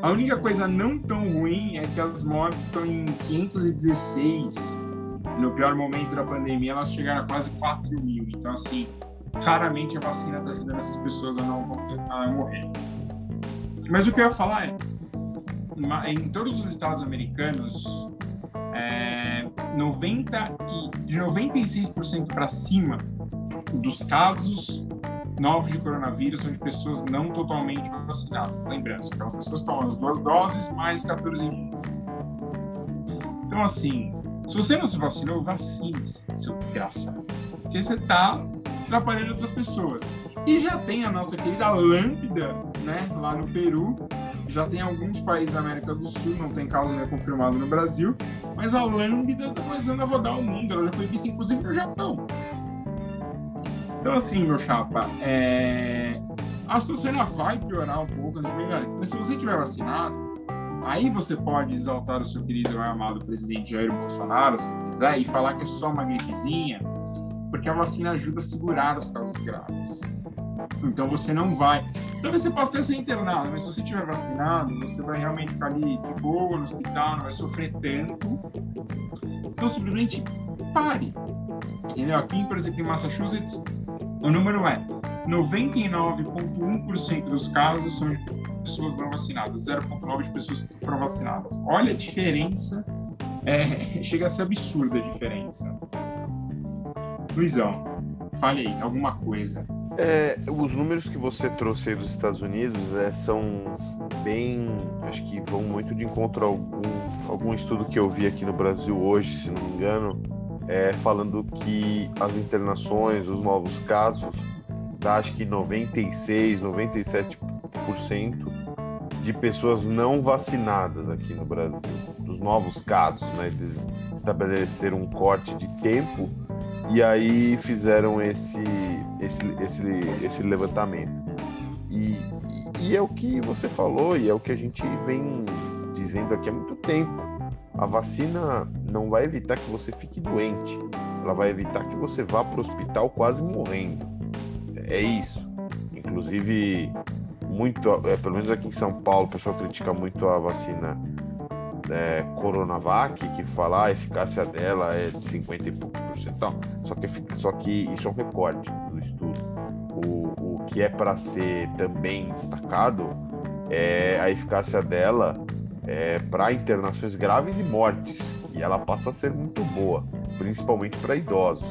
A única coisa não tão ruim é que as mortes estão em 516. No pior momento da pandemia, elas chegaram a quase 4 mil. Então, assim, claramente a vacina está ajudando essas pessoas a não a morrer. Mas o que eu ia falar é, em todos os estados americanos, é, 90 e, de 96% para cima dos casos novos de coronavírus são de pessoas não totalmente vacinadas. Lembrando, aquelas pessoas tomam as duas doses mais 14 dias. Então, assim, se você não se vacinou, vacine-se, seu desgraçado. Porque você está atrapalhando outras pessoas. E já tem a nossa querida Lambda, né, lá no Peru, já tem alguns países da América do Sul, não tem caso ainda confirmado no Brasil, mas a Lambda está começando a rodar o mundo, ela já foi vista inclusive no Japão. Então, assim, meu chapa, é... a situação vai piorar um pouco, mas se você tiver vacinado, aí você pode exaltar o seu querido e amado presidente Jair Bolsonaro, se quiser, e falar que é só uma gripezinha, porque a vacina ajuda a segurar os casos graves. Então você não vai. Talvez você possa até ser internado, mas se você estiver vacinado, você vai realmente ficar ali de boa no hospital, não vai sofrer tanto. Então simplesmente pare. Entendeu? Aqui, por exemplo, em Massachusetts, o número é 99,1% dos casos são de pessoas não vacinadas, 0,9% de pessoas que foram vacinadas. Olha a diferença, é, *laughs* chega a ser absurda a diferença. Luizão, fale aí, alguma coisa. É, os números que você trouxe aí dos Estados Unidos é, são bem. Acho que vão muito de encontro a algum, algum estudo que eu vi aqui no Brasil hoje, se não me engano, é, falando que as internações, os novos casos, dá acho que 96, 97% de pessoas não vacinadas aqui no Brasil, dos novos casos, né? Eles estabeleceram um corte de tempo e aí fizeram esse, esse, esse, esse levantamento. E, e é o que você falou, e é o que a gente vem dizendo aqui há muito tempo. A vacina não vai evitar que você fique doente, ela vai evitar que você vá para o hospital quase morrendo. É isso. Inclusive, muito, é, pelo menos aqui em São Paulo, o pessoal critica muito a vacina é, Coronavac, que fala ah, a eficácia dela é de 50 e poucos por cento. Só que, só que isso é um recorte do estudo. O, o que é para ser também destacado é a eficácia dela é, para internações graves e mortes, e ela passa a ser muito boa, principalmente para idosos.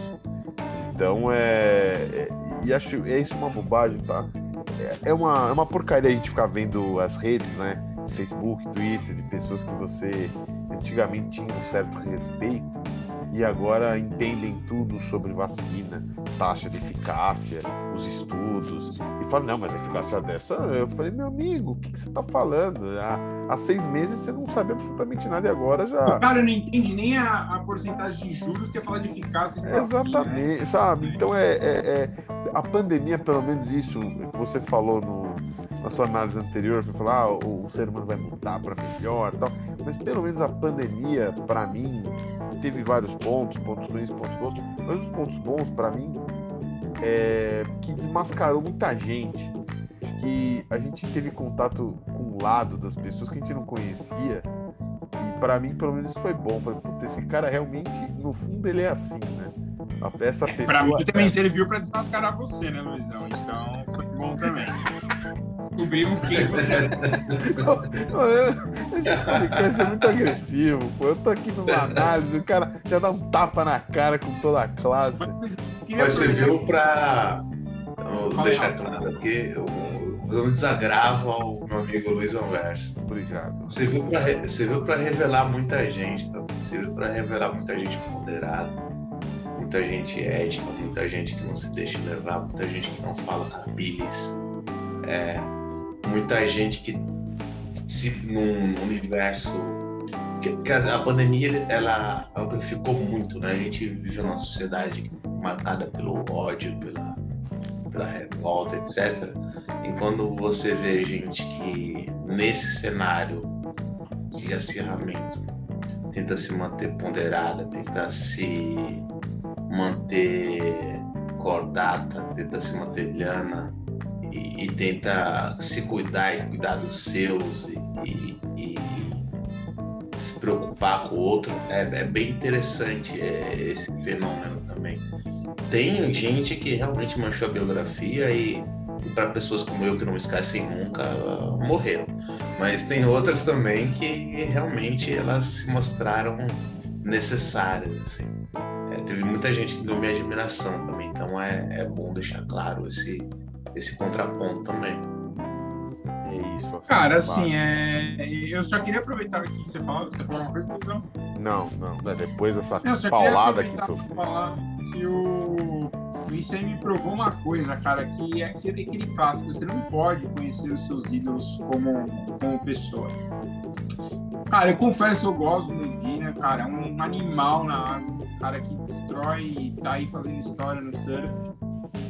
Então é, é, e acho é isso uma bobagem, tá? É, é uma, é uma porcaria a gente ficar vendo as redes, né? Facebook, Twitter, de pessoas que você antigamente tinha um certo respeito e agora entendem tudo sobre vacina, taxa de eficácia, os estudos, e falam, não, mas a eficácia dessa. Eu falei, meu amigo, o que, que você está falando? Há, há, seis meses você não sabe absolutamente nada e agora já. O cara não entende nem a, a porcentagem de juros que é falar de eficácia de vacina. Exatamente, né? sabe? Então é, é, é, a pandemia, pelo menos isso que você falou no, na sua análise anterior, foi falar, ah, o, o ser humano vai mudar para melhor e tal. Mas pelo menos a pandemia, para mim, teve vários pontos, pontos ruins, pontos bons, mas os pontos bons, para mim, é que desmascarou muita gente. Que a gente teve contato com o lado das pessoas que a gente não conhecia. E para mim, pelo menos, isso foi bom. Falei, puta, esse cara realmente, no fundo, ele é assim, né? Essa pessoa. Pra mim também é... serviu para desmascarar você, né, Luizão? Então foi bom também descobrimos quem você é. Esse podcast é muito agressivo, pô. Eu tô aqui numa análise, o cara já dá um tapa na cara com toda a classe. Mas você viu pra. Vou deixar claro aqui, eu, eu desagravo ao meu amigo Luiz Anverso. Obrigado. Você viu, pra, você viu pra revelar muita gente, tá? Você viu pra revelar muita gente ponderada, muita gente ética, muita gente que não se deixa levar, muita gente que não fala cabides. É, muita gente que se num universo que, a pandemia ela amplificou muito, né? A gente vive numa sociedade marcada pelo ódio, pela, pela revolta, etc. E quando você vê gente que nesse cenário de acirramento tenta se manter ponderada, tenta se manter cordata, tenta se manter liana, e, e, tenta se cuidar e cuidar dos seus e, e, e se preocupar com o outro, é, é bem interessante é, esse fenômeno também. Tem gente que realmente manchou a biografia e, para pessoas como eu que não esquecem nunca, morreram. Mas tem outras também que realmente elas se mostraram necessárias. Assim. É, teve muita gente que deu minha admiração também, então é, é bom deixar claro esse, esse contraponto também. É isso. Assim, Cara, assim, é... eu só queria aproveitar aqui você falou, você falou uma coisa, não? Não, não. Depois dessa não, paulada que tu falar que o isso aí me provou uma coisa, cara, que é aquele, aquele clássico, você não pode conhecer os seus ídolos como, como pessoa. Cara, eu confesso, eu gosto do Medina, cara, é um animal na água, cara que destrói, tá aí fazendo história no surf.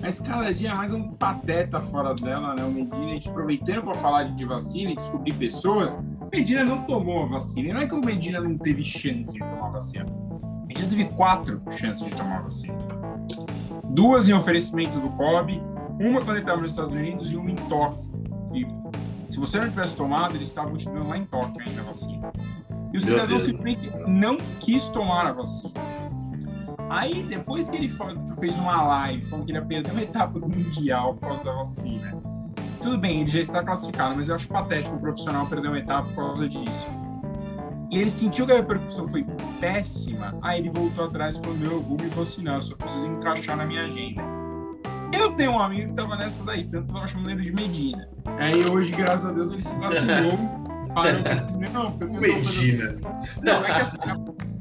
Mas cada dia é mais um pateta fora dela, né? O Medina, a gente aproveitando para falar de vacina e descobrir pessoas, o Medina não tomou a vacina. E não é que o Medina não teve chance de tomar a vacina. O Medina teve quatro chances de tomar a vacina. Duas em oferecimento do COB, uma quando ele estava nos Estados Unidos e uma em Tóquio. E se você não tivesse tomado, eles estavam continuando lá em Tóquio ainda a vacina. E o cidadão simplesmente não quis tomar a vacina. Aí, depois que ele fez uma live falando que ele ia perder uma etapa do Mundial por causa da vacina, tudo bem, ele já está classificado, mas eu acho patético o profissional perder uma etapa por causa disso. E ele sentiu que a repercussão foi péssima, aí ele voltou atrás e falou: Meu, eu vou me vacinar, eu só preciso encaixar na minha agenda. Eu tenho um amigo que tava nessa daí, tanto que eu chamando ele de Medina. Aí hoje, graças a Deus, ele se vacinou. *laughs* parou assim, não, porque Medina. Não, é que assim,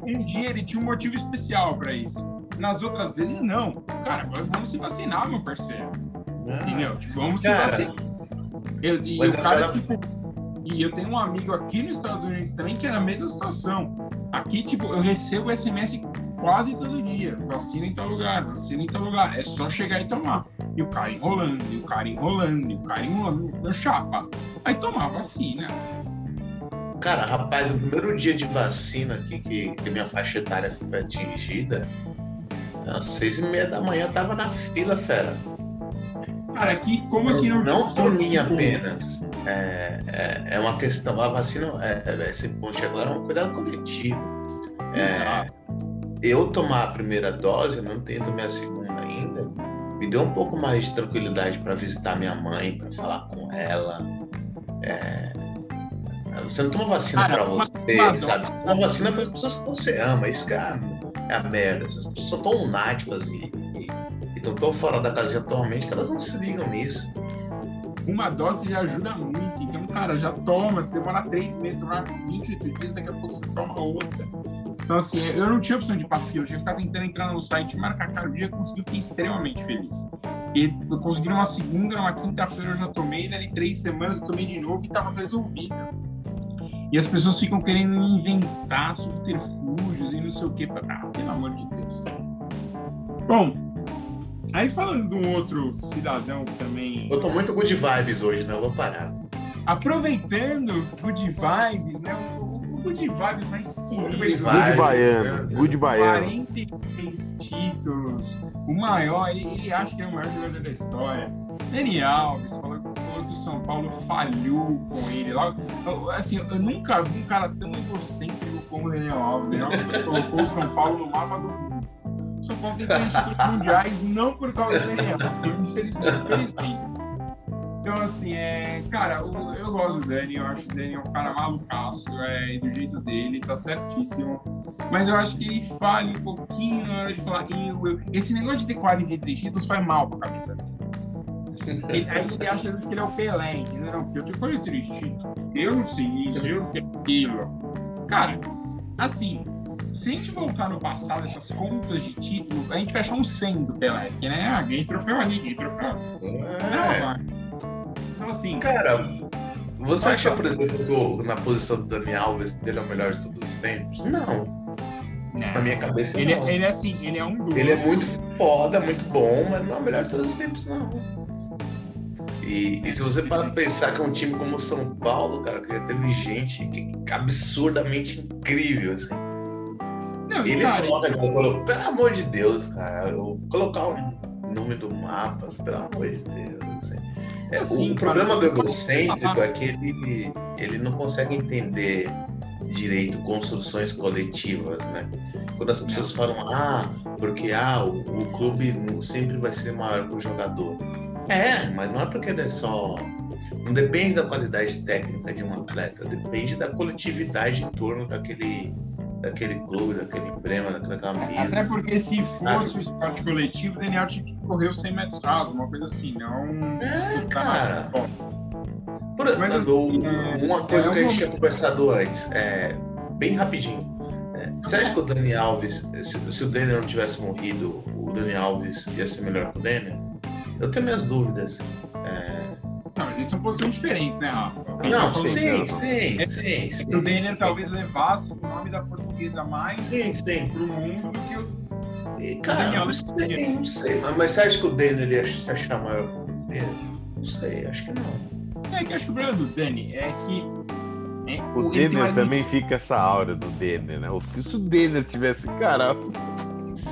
um dia ele tinha um motivo especial para isso. Nas outras vezes, não. Cara, agora vamos se vacinar, meu parceiro. Ah, Entendeu? Tipo, vamos cara, se vacinar. Eu, e o cara, cara, tipo. E eu tenho um amigo aqui nos Estados Unidos também que é na mesma situação. Aqui, tipo, eu recebo SMS quase todo dia. Vacina em tal lugar, vacina em tal lugar. É só chegar e tomar. E o cara enrolando, e o cara enrolando, e o cara enrolando. Meu chapa. Aí tomar vacina. Cara, rapaz, no primeiro dia de vacina aqui, que, que minha faixa etária foi atingida, às seis e meia da manhã eu tava na fila, fera. Cara, aqui, como aqui não... Não por mim apenas. É, é, é, uma questão, a vacina, é, é, esse ponto agora é um cuidado coletivo. É, eu tomar a primeira dose, não tenho tomar a segunda ainda, me deu um pouco mais de tranquilidade para visitar minha mãe, para falar com ela. É, você não toma vacina para você, mas, sabe? Você toma vacina para as pessoas que você ama. Isso que é a, é a merda. As pessoas são tão lunáticas e estão tão fora da casinha atualmente que elas não se ligam nisso. Uma dose já ajuda muito. Então, cara, já toma. Se demorar três meses, demorar 28 dias, daqui a pouco você toma outra. Então, assim, eu não tinha opção de ir pra fila. Eu tinha que ficar tentando entrar no site e marcar cada dia. Consegui, fiquei extremamente feliz. E eu consegui numa segunda, numa quinta-feira eu já tomei. Dali três semanas eu tomei de novo e tava resolvido. E as pessoas ficam querendo inventar subterfúgios e não sei o que. Ah, pelo amor de Deus. Bom, aí falando de um outro cidadão que também. Eu tô muito good vibes hoje, né? Eu vou parar. Aproveitando good vibes, né? O good vibes mais que good, vibes, good baiano, né? good baiano. 43 títulos, o maior, ele, ele acha que é o maior jogador da história. Dani Alves falou, falou que o São Paulo falhou com ele. Lá, assim, eu nunca vi um cara tão egocêntrico como o Daniel Alves. Alves colocou o São Paulo no mapa do mundo. O São Paulo tem três mundiais, não por causa do Daniel, infelizmente. infelizmente. Então, assim, é, cara, eu, eu gosto do Dani, eu acho o Dani um cara malucaço, é, do jeito dele, tá certíssimo. Mas eu acho que ele falha um pouquinho na hora de falar. Eu, eu, esse negócio de ter 43 títulos faz mal pra cabeça dele. Ele, aí ele acha às vezes que ele é o Pelé, entendeu? Não, porque eu tenho 43 títulos. Eu não sei isso, eu não tenho aquilo. Cara, assim, se a gente voltar no passado, essas contas de título, a gente fecha um 100 do Pelé, que né? Ah, ganhei troféu ali, ganhei troféu. É. Não, Então, assim. Cara, você acha, por exemplo, que na posição do Dani Alves, ele é o melhor de todos os tempos? Não. Não. Na minha cabeça, ele, não. Ele é assim, ele é um dos. Ele é muito foda, muito bom, mas não é o melhor de todos os tempos, não. E, e se você para pensar que é um time como o São Paulo, cara, que já teve gente que, absurdamente incrível, assim. Não, ele cara, foda, ele... Colocou, pelo amor de Deus, cara, eu colocar um nome do mapa, pelo amor de Deus. Assim. É, assim, o cara, problema do egocêntrico é que ele, ele não consegue entender direito construções coletivas, né? Quando as pessoas falam, ah, porque ah, o, o clube sempre vai ser maior que o jogador. É, mas não é porque ele é só. Não depende da qualidade técnica de um atleta, depende da coletividade em torno daquele, daquele clube, daquele emblema, daquela camisa. Até porque se fosse o esporte coletivo, o Daniel tinha que correr os 100 metros rasos, uma coisa assim, não. É, cara. Por, Mas, assim, é, uma coisa é que a gente tinha conversado antes, é, bem rapidinho. É, você acha que o Dani Alves, se, se o Daniel não tivesse morrido, o Dani Alves ia ser melhor que o Daniel? Eu tenho minhas dúvidas. É... Não, mas isso são posições diferentes, né, Rafa? Não, sim, sim, sim, sim, O Daniel talvez levasse o nome da portuguesa mais sim, sim. pro mundo do que o. E, cara, Daniel, não sei, não sei. Mas você acha que o Daniel ia se achar maior que o Não sei, acho que não. É que acho que o problema do Dani é que é, o Denner também fica essa aura do Denner, né? Se o Denner tivesse, cara,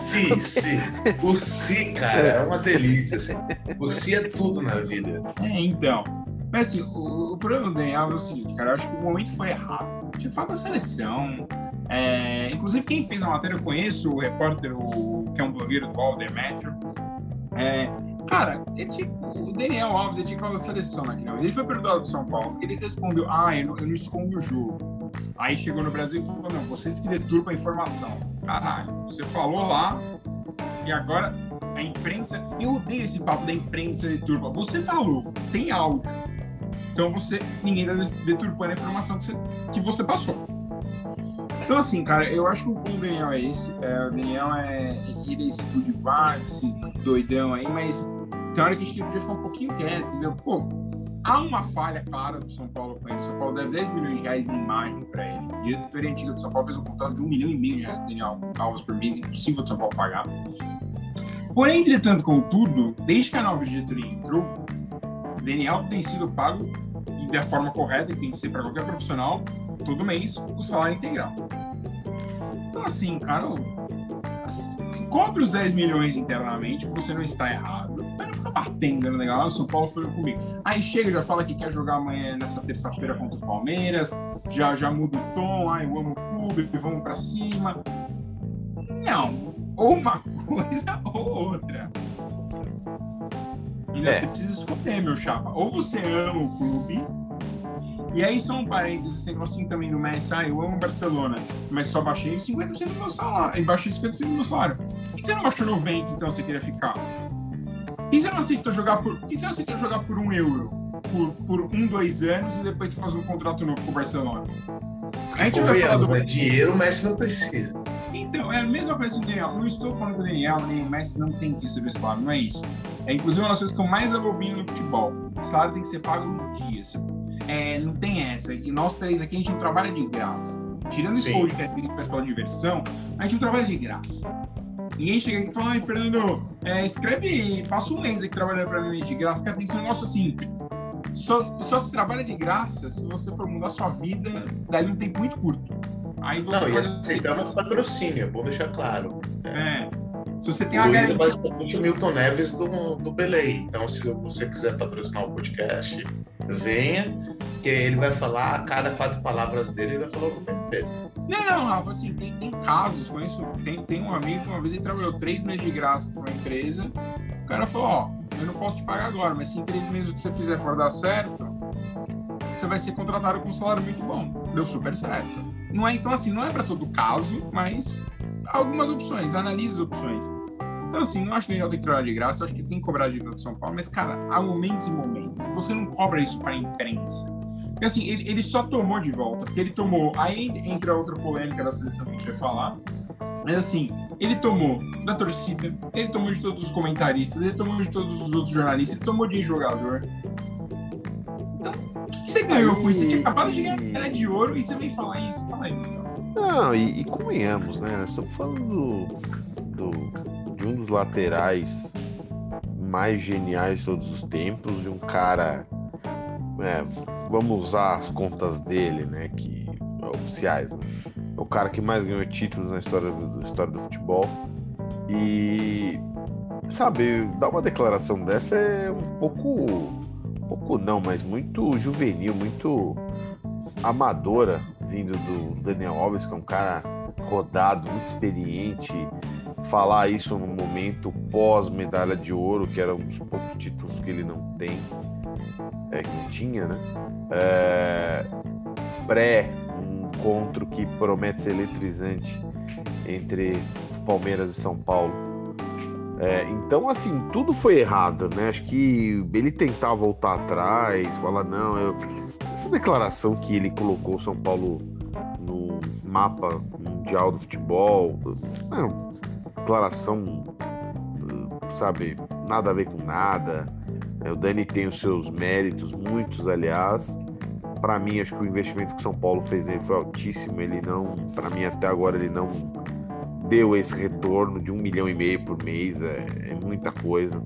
Si, si. O si, cara, é uma delícia. Assim. O si é tudo na vida. É, então. Mas assim, o, o problema do Daniel é o seguinte, cara, eu acho que o momento foi errado. Tinha falta da seleção. É, inclusive, quem fez a matéria, eu conheço o repórter, o, que é um blogueiro do Alder Metro. É, cara, tinha, o Daniel Alves ele tinha que falar da seleção naquele Ele foi perdoado do São Paulo. Ele respondeu: Ah, eu não, eu não escondo o jogo. Aí chegou no Brasil e falou: Não, vocês que deturpam a informação. Caralho, você falou lá e agora a imprensa. Eu odeio esse papo da imprensa deturpa. Você falou, tem áudio. Então você. Ninguém tá deturpando a informação que você, que você passou. Então, assim, cara, eu acho que o bom Daniel é esse. É, o Daniel é. Ele é esse good doidão aí, mas tem hora que a gente podia ficar um pouquinho quieto, entendeu? Pô, há uma falha clara do São Paulo com ele. O São Paulo deve 10 milhões de reais em imagem para ele. O diretoria antiga do São Paulo fez um contrato de um milhão e meio de reais para Daniel Alves por mês, impossível do São Paulo pagar. Porém, entretanto, contudo, desde que a nova diretoria entrou, Daniel tem sido pago e da forma correta, que tem que ser para qualquer profissional, todo mês, o salário integral. Então, assim, cara, cobre os 10 milhões internamente, você não está errado, mas não fica batendo no negócio. Ah, o São Paulo foi comigo. Aí chega, já fala que quer jogar amanhã, nessa terça-feira, contra o Palmeiras, já, já muda o tom, ah, eu amo o clube, vamos para cima. Não, ou uma coisa *laughs* ou outra. Ainda é. você precisa escolher, meu chapa. Ou você ama o clube, e aí só um parênteses, tem negocinho também do Messi, ah, eu amo o Barcelona, mas só baixei 50% do meu salário, e baixei 50% do meu salário. Por que você não baixou 90%, então, você queria ficar? E você não aceitou jogar por... E você não aceitou jogar por um euro? Por, por um, dois anos, e depois você faz um contrato novo com o Barcelona? A gente vai falar do... Né? Dinheiro o Messi não precisa. Então, é a mesma coisa que o Daniel. Não estou falando que o Daniel nem o Messi não tem que receber salário, não é isso. É inclusive uma das coisas que eu mais abobino no futebol. O salário tem que ser pago no dia. É, não tem essa. E nós três aqui, a gente não trabalha de graça. Tirando esse podcast que a gente faz pela diversão, a gente não trabalha de graça. Ninguém chega aqui e fala, ai, Fernando, é, escreve, passa um mês aqui trabalhando pra mim de graça. Cara, tem que ser um negócio assim. Só, só se trabalha de graça se você for mudar sua vida dali um tempo muito curto. Aí você não, e aceitamos patrocínio, é bom deixar claro. É. Se você tem o garantia... é basicamente o Milton Neves do, do Belém. Então, se você quiser patrocinar o podcast, venha, que ele vai falar, a cada quatro palavras dele, ele vai falar o mesmo peso. Não, não, Rafa, assim, tem, tem casos, conheço, tem, tem um amigo que uma vez ele trabalhou três meses de graça para uma empresa, o cara falou, ó, eu não posso te pagar agora, mas se em três meses o que você fizer for dar certo, você vai ser contratado com um salário muito bom. Deu super certo. Não é, então, assim, não é para todo caso, mas algumas opções, analise as opções. Então, assim, não acho que o tem que trabalhar de graça, acho que tem que cobrar de do São Paulo, mas, cara, há momentos e momentos. Você não cobra isso para a imprensa. Porque, assim, ele, ele só tomou de volta, porque ele tomou. Aí entra outra polêmica da seleção que a gente vai falar. Mas, assim, ele tomou da torcida, ele tomou de todos os comentaristas, ele tomou de todos os outros jornalistas, ele tomou de jogador. Então, o que você ganhou com isso? Você tinha acabado de ganhar de ouro e você vem falar isso? Fala aí. Não, e, e convenhamos, né? Estamos falando do, do, de um dos laterais mais geniais de todos os tempos, de um cara. É, vamos usar as contas dele, né? Que, oficiais, né? É o cara que mais ganhou títulos na história do, história do futebol. E sabe, dar uma declaração dessa é um pouco pouco não, mas muito juvenil, muito amadora vindo do Daniel Alves, que é um cara rodado, muito experiente. Falar isso no momento pós-medalha de ouro, que era um dos poucos títulos que ele não tem, é, que tinha, né? É, pré um encontro que promete ser eletrizante entre Palmeiras e São Paulo é, então, assim, tudo foi errado, né? Acho que ele tentar voltar atrás, falar, não, eu... essa declaração que ele colocou o São Paulo no mapa mundial do futebol, não, declaração, sabe, nada a ver com nada. É, o Dani tem os seus méritos, muitos, aliás. Para mim, acho que o investimento que o São Paulo fez nele foi altíssimo. Ele não, para mim, até agora, ele não deu esse retorno de um milhão e meio por mês, é, é muita coisa.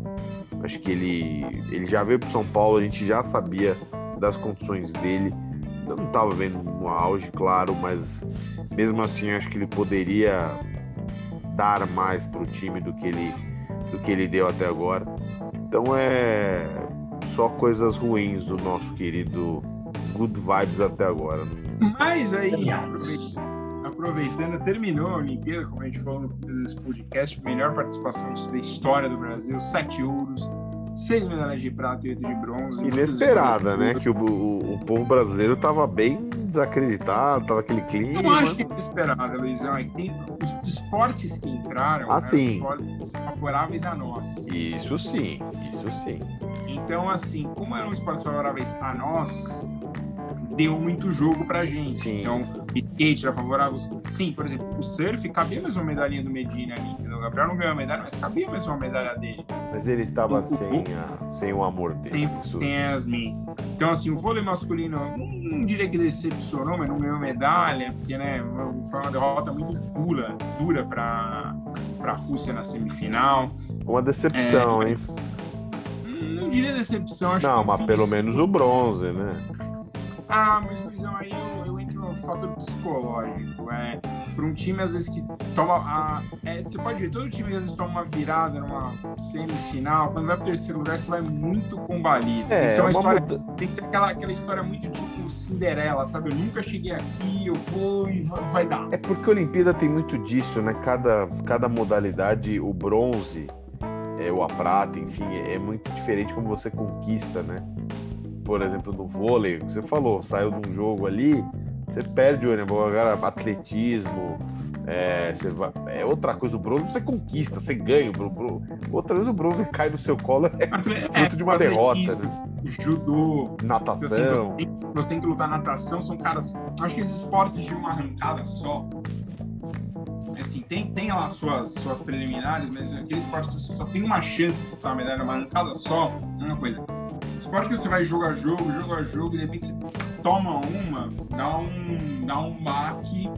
Acho que ele, ele já veio para São Paulo, a gente já sabia das condições dele. Eu não estava vendo no auge, claro, mas mesmo assim acho que ele poderia dar mais para o time do que ele do que ele deu até agora. Então é só coisas ruins do nosso querido Good Vibes até agora. Mas aí, aproveitando, terminou a Olimpíada, como a gente falou no desse podcast, melhor participação da história do Brasil, sete ouros, seis medalhas de prata e oito de bronze. Inesperada, né? Que o, o, o povo brasileiro tava bem desacreditado, tava aquele clima. Eu acho que é inesperada, Luizão. É que tem os esportes que entraram, ah, sim. esportes favoráveis a nós. Isso sim, isso sim. Então, assim, como eram esportes favoráveis a nós, deu muito jogo pra gente. Sim. Então, o skate era favorável. Sim, por exemplo, o surf cabia mais uma medalhinha do Medina ali. Gabriel não ganhou a medalha, mas cabia mais uma medalha dele. Mas ele tava O- sem, a- sem o amor dele. Tem, Isso- tem Yasmin. Então, assim, o vôlei masculino, não, não diria que decepcionou, mas não ganhou medalha, porque, né, foi uma derrota muito dura, dura pra, pra Rússia na semifinal. Uma decepção, É, hein? Não, não diria decepção, acho Não, mas pelo menos o bronze, né? Ah, mas Luizão, aí eu, eu no fator psicológico. É, para um time, às vezes, que toma. A, é, você pode ver, todo time às vezes toma uma virada numa semifinal. Quando vai pro terceiro lugar, você vai muito combalido. tem É, que ser uma, uma história. muda- Tem que ser aquela, aquela história muito tipo Cinderela, sabe? Eu nunca cheguei aqui, eu vou e vai, vai dar. É porque a Olimpíada tem muito disso, né? Cada, cada modalidade, o bronze, é, ou a prata, enfim, é, é muito diferente como você conquista, né? Por exemplo, no vôlei, você falou, saiu de um jogo ali, você perde o ônibus. Agora, atletismo, é, vai- é outra coisa. O bronze você conquista, você ganha. O outra vez o bronze cai no seu colo, é Atle- fruto de uma derrota, né? Judô, você, Natação. tem, você tem que lutar natação, são caras. Acho que esses esportes de uma arrancada só. Assim, tem, tem lá suas, suas preliminares, mas aquele esporte que você só tem uma chance de disputar a medalha, uma arrancada só, é uma coisa. Esporte que você vai jogo a jogo, jogo a jogo, e de repente você toma uma, dá um, dá um baque.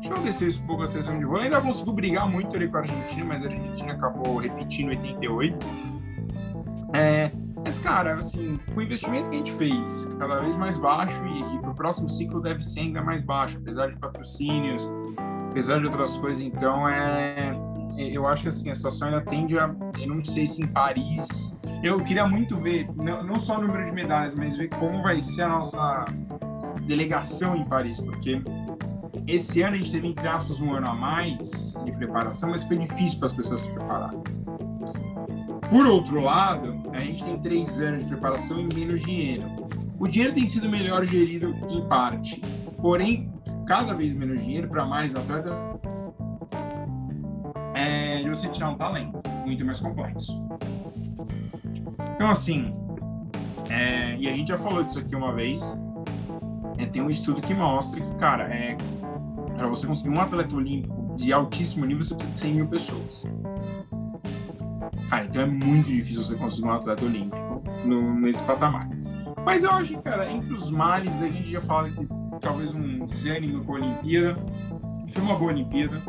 Deixa eu descer isso um pouco a seleção de vôlei. Ainda conseguiu brigar muito ali com a Argentina, mas a Argentina acabou repetindo 88. É, mas, cara, assim, o investimento que a gente fez, cada vez mais baixo e, e pro próximo ciclo deve ser ainda mais baixo, apesar de patrocínios, apesar de outras coisas. Então, é, eu acho que assim, a situação ainda tende a. Eu não sei se em Paris. Eu queria muito ver, não, não só o número de medalhas, mas ver como vai ser a nossa delegação em Paris, porque esse ano a gente teve, entre aspas, um ano a mais de preparação, mas foi difícil para as pessoas se prepararem. Por outro lado, a gente tem três anos de preparação e menos dinheiro. O dinheiro tem sido melhor gerido em parte, porém, cada vez menos dinheiro para mais atleta é de você tirar um talento muito mais complexo. Então, assim, é, e a gente já falou disso aqui uma vez, é, tem um estudo que mostra que, cara, é, para você conseguir um atleta olímpico de altíssimo nível, você precisa de 100 mil pessoas. Cara, então é muito difícil você conseguir um atleta olímpico no, nesse patamar. Mas eu acho que, cara, entre os males, a gente já fala que talvez um desânimo com a Olimpíada. Foi uma boa Olimpíada.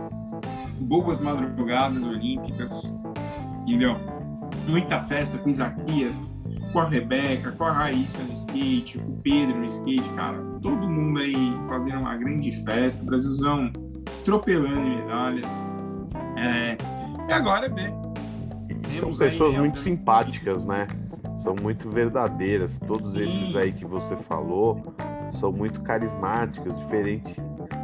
Boas madrugadas olímpicas. Entendeu? Muita festa com Isaquias, com a Rebeca, com a Raíssa no skate, com o Pedro no skate, cara. Todo mundo aí fazendo uma grande festa. O Brasilzão atropelando em medalhas. É, e agora é ver. São Temos aí, pessoas né, muito simpáticas, né? São muito verdadeiras. Todos Sim. esses aí que você falou são muito carismáticos, diferente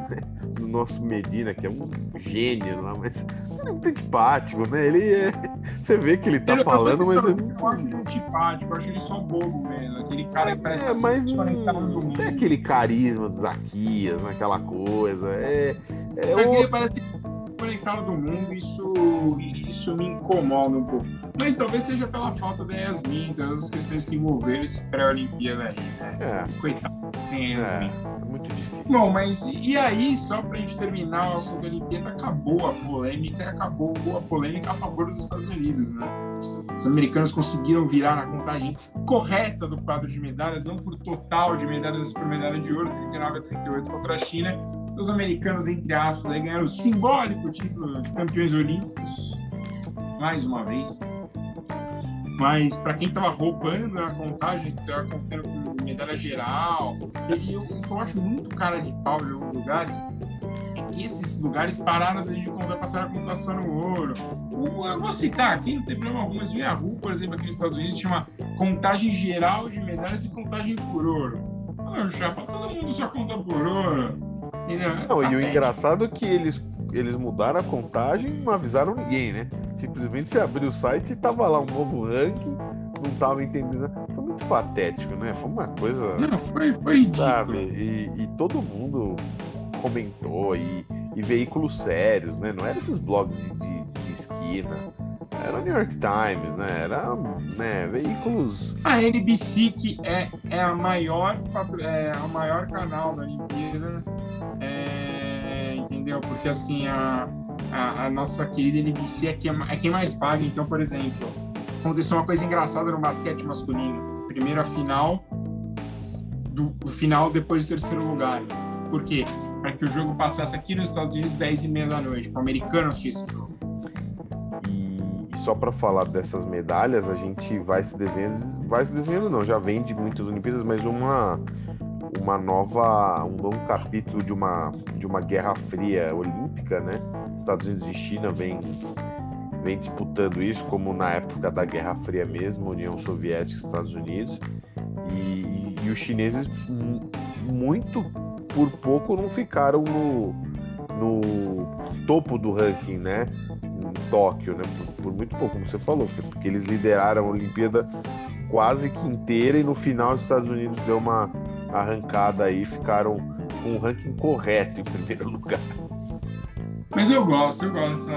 *laughs* do nosso Medina, que é um gênio lá, mas ele é muito antipático, né? Ele é. *laughs* Você vê que ele tá Ele- falando, mas é eu, muito. eu acho ele antipático, eu acho ele só bobo mesmo. Aquele cara que parece É, que tá mas não, não tem aquele carisma do Zaquias, naquela coisa. É, é Mas o- ele parece conectado do mundo, isso, isso me incomoda um pouco. Mas talvez seja pela falta da Yasmin, todas as questões que envolveram esse pré-Olimpíada aí, né? É, Coitado, tem é, Yasmin. é muito difícil. Bom, mas e aí, só pra gente terminar o assunto da Olimpíada, acabou a polêmica, e acabou a polêmica a favor dos Estados Unidos, né? Os americanos conseguiram virar na contagem correta do quadro de medalhas, não por total de medalhas, mas por medalha de ouro, 39 a 38 contra a China. Os americanos, entre aspas, aí ganharam o simbólico título de campeões olímpicos, mais uma vez. Mas para quem estava roubando na contagem, estava contando com medalha geral, e eu- eu acho muito cara de pau em alguns lugares é que esses lugares pararam às vezes de contar, passaram a computação no ouro. Eu vou citar aqui, não tem problema algum, mas o Yahoo, por exemplo, aqui nos Estados Unidos, tinha uma contagem geral de medalhas e contagem por ouro. Ah, chapa, todo mundo só conta por ouro. Não, e o engraçado é que eles, eles mudaram a contagem e não avisaram ninguém, né? Simplesmente você abriu o site e tava lá um novo ranking, não tava entendendo. Foi muito patético, né? Foi uma coisa. Não, foi, foi ridículo. Sabe? E, e todo mundo comentou e, e, veículos sérios, né? Não eram esses blogs de, de, de esquina. Era o New York Times, né? Era né, veículos. A NBC, que é, é, a maior, é a maior canal da Olimpíada, é, entendeu? Porque assim, a, a, a, nossa querida NBC é quem, é quem mais paga. Então, por exemplo, aconteceu uma coisa engraçada no basquete masculino. Primeiro a final, do, do final depois do terceiro lugar. Por quê? Para que o jogo passasse aqui nos Estados Unidos 10 e meia da noite, para o americano assistir esse jogo só para falar dessas medalhas, a gente vai se desenhando, vai se desenhando não, já vem de muitas Olimpíadas, mas uma uma nova, um novo capítulo de uma de uma guerra fria olímpica, né? Estados Unidos e China vem vem disputando isso como na época da Guerra Fria mesmo, União Soviética e Estados Unidos. E, e os chineses muito por pouco não ficaram no, no topo do ranking, né? Tóquio, né? Por, por, muito pouco, como você falou, porque eles lideraram a Olimpíada quase que inteira e no final os Estados Unidos deu uma arrancada aí, ficaram com o ranking correto em primeiro *laughs* lugar. Mas eu gosto, eu gosto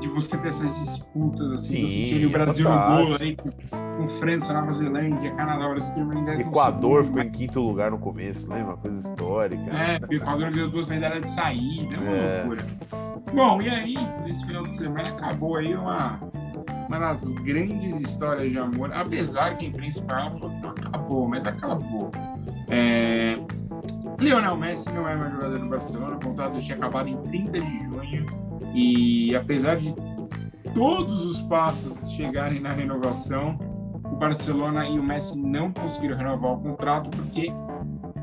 de você ter essas disputas, assim, Sim, tinha o Brasil é no bolo aí com, com, França, Nova Zelândia, Canadá, Brasil terminou em décimo Equador ficou em quinto lugar no começo, lembra? Uma coisa histórica. É, o Equador ganhou duas medalhas de saída, é uma é. loucura. Bom, e aí, nesse final de semana, acabou aí uma, uma das grandes histórias de amor, apesar que em principal falou que não acabou, mas acabou. É... Lionel Messi não é mais jogador do Barcelona, o contrato tinha acabado em 30 de junho, e apesar de todos os passos chegarem na renovação, o Barcelona e o Messi não conseguiram renovar o contrato porque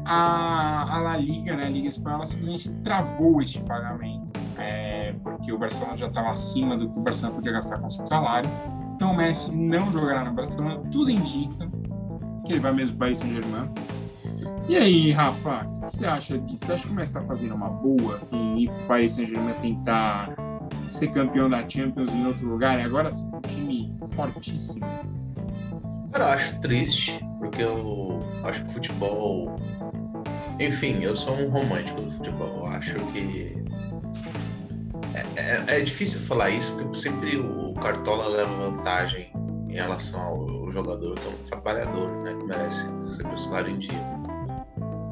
a, a La Liga, né, a Liga Espanhola, simplesmente travou este pagamento é, porque o Barcelona já estava acima do que o Barcelona podia gastar com seu salário. Então o Messi não jogará no Barcelona. Tudo indica que ele vai mesmo para o Paris Saint-Germain. E aí, Rafa, o que você acha disso? Você acha que o Messi está fazendo uma boa em ir para o Paris Saint-Germain tentar ser campeão da Champions em outro lugar? E agora sim, um time fortíssimo. Cara, eu acho triste, porque eu acho que o futebol. Enfim, eu sou um romântico do futebol. Eu acho que é, é, difícil falar isso, porque sempre o Cartola leva vantagem em relação ao jogador que é um trabalhador, né? Que merece sempre o salário em dia.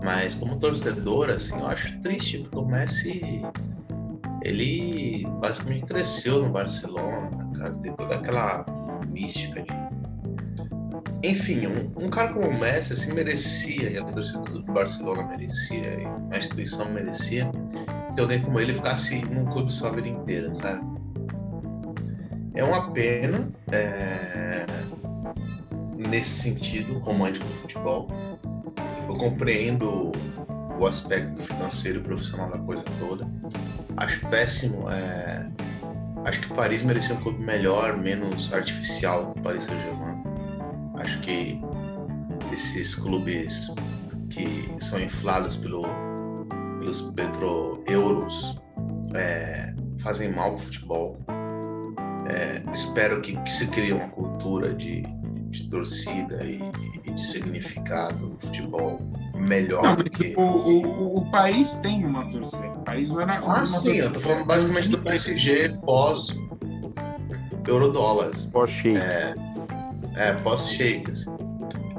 Mas como torcedor, assim, eu acho triste, porque o Messi ele basicamente cresceu no Barcelona, cara, tem toda aquela mística de. Enfim, um, um cara como o Messi assim, merecia, e a torcida do Barcelona merecia, e a instituição merecia, que alguém como ele ficasse num clube sua vida inteira, sabe? É uma pena é... nesse sentido romântico do futebol. Eu compreendo o aspecto financeiro e profissional da coisa toda. Acho péssimo. É... Acho que Paris merecia um clube melhor, menos artificial do Paris Saint-Germain. Acho que esses clubes que são inflados pelo pelos petro-euros é, fazem mal ao futebol. É, espero que, que, se crie uma cultura de, de torcida e, e, de significado no futebor melhor não, do que. O, o, o, país tem uma torcida. O país não era. Ah, sim, eu tô falando basicamente do PSG pós euro-dólares. Pós-shake. É, é pós-shake. Assim.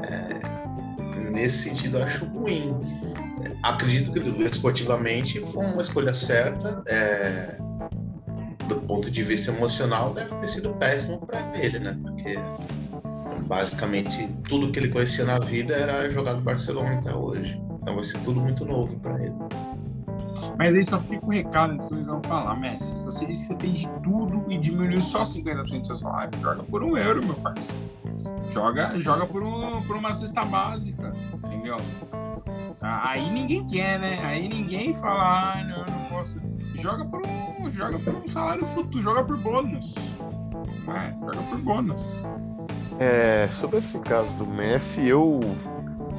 É, nesse sentido, eu acho ruim acredito que esportivamente foi uma escolha certa. É, do ponto de vista emocional, deve ter sido péssimo para ele, né? Porque basicamente tudo que ele conhecia na vida era jogar no Barcelona até hoje. Então vai ser tudo muito novo para ele. Mas aí só fica o um recado antes eles vão falar, Messi. Você disse que você tem de tudo e diminuiu só 50% do seu salário. Joga por um euro, meu parceiro. Joga, joga por, um, por uma cesta básica, entendeu? Aí ninguém quer, né? Aí ninguém fala, ah, não, não posso. Joga por um, joga por um salário futuro, joga por bônus. É, joga por bônus. É, sobre esse caso do Messi, eu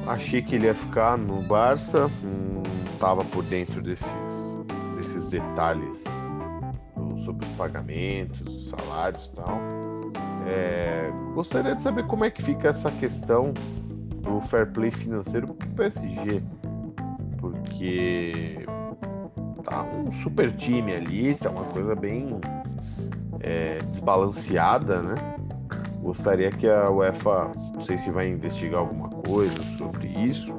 achei que ele ia ficar no Barça, não tava por dentro desses detalhes do, sobre os pagamentos, os salários e tal. É, gostaria de saber como é que fica essa questão do fair play financeiro para o PSG, porque tá um super time ali, tá uma coisa bem é, desbalanceada, né? Gostaria que a UEFA, não sei se vai investigar alguma coisa sobre isso,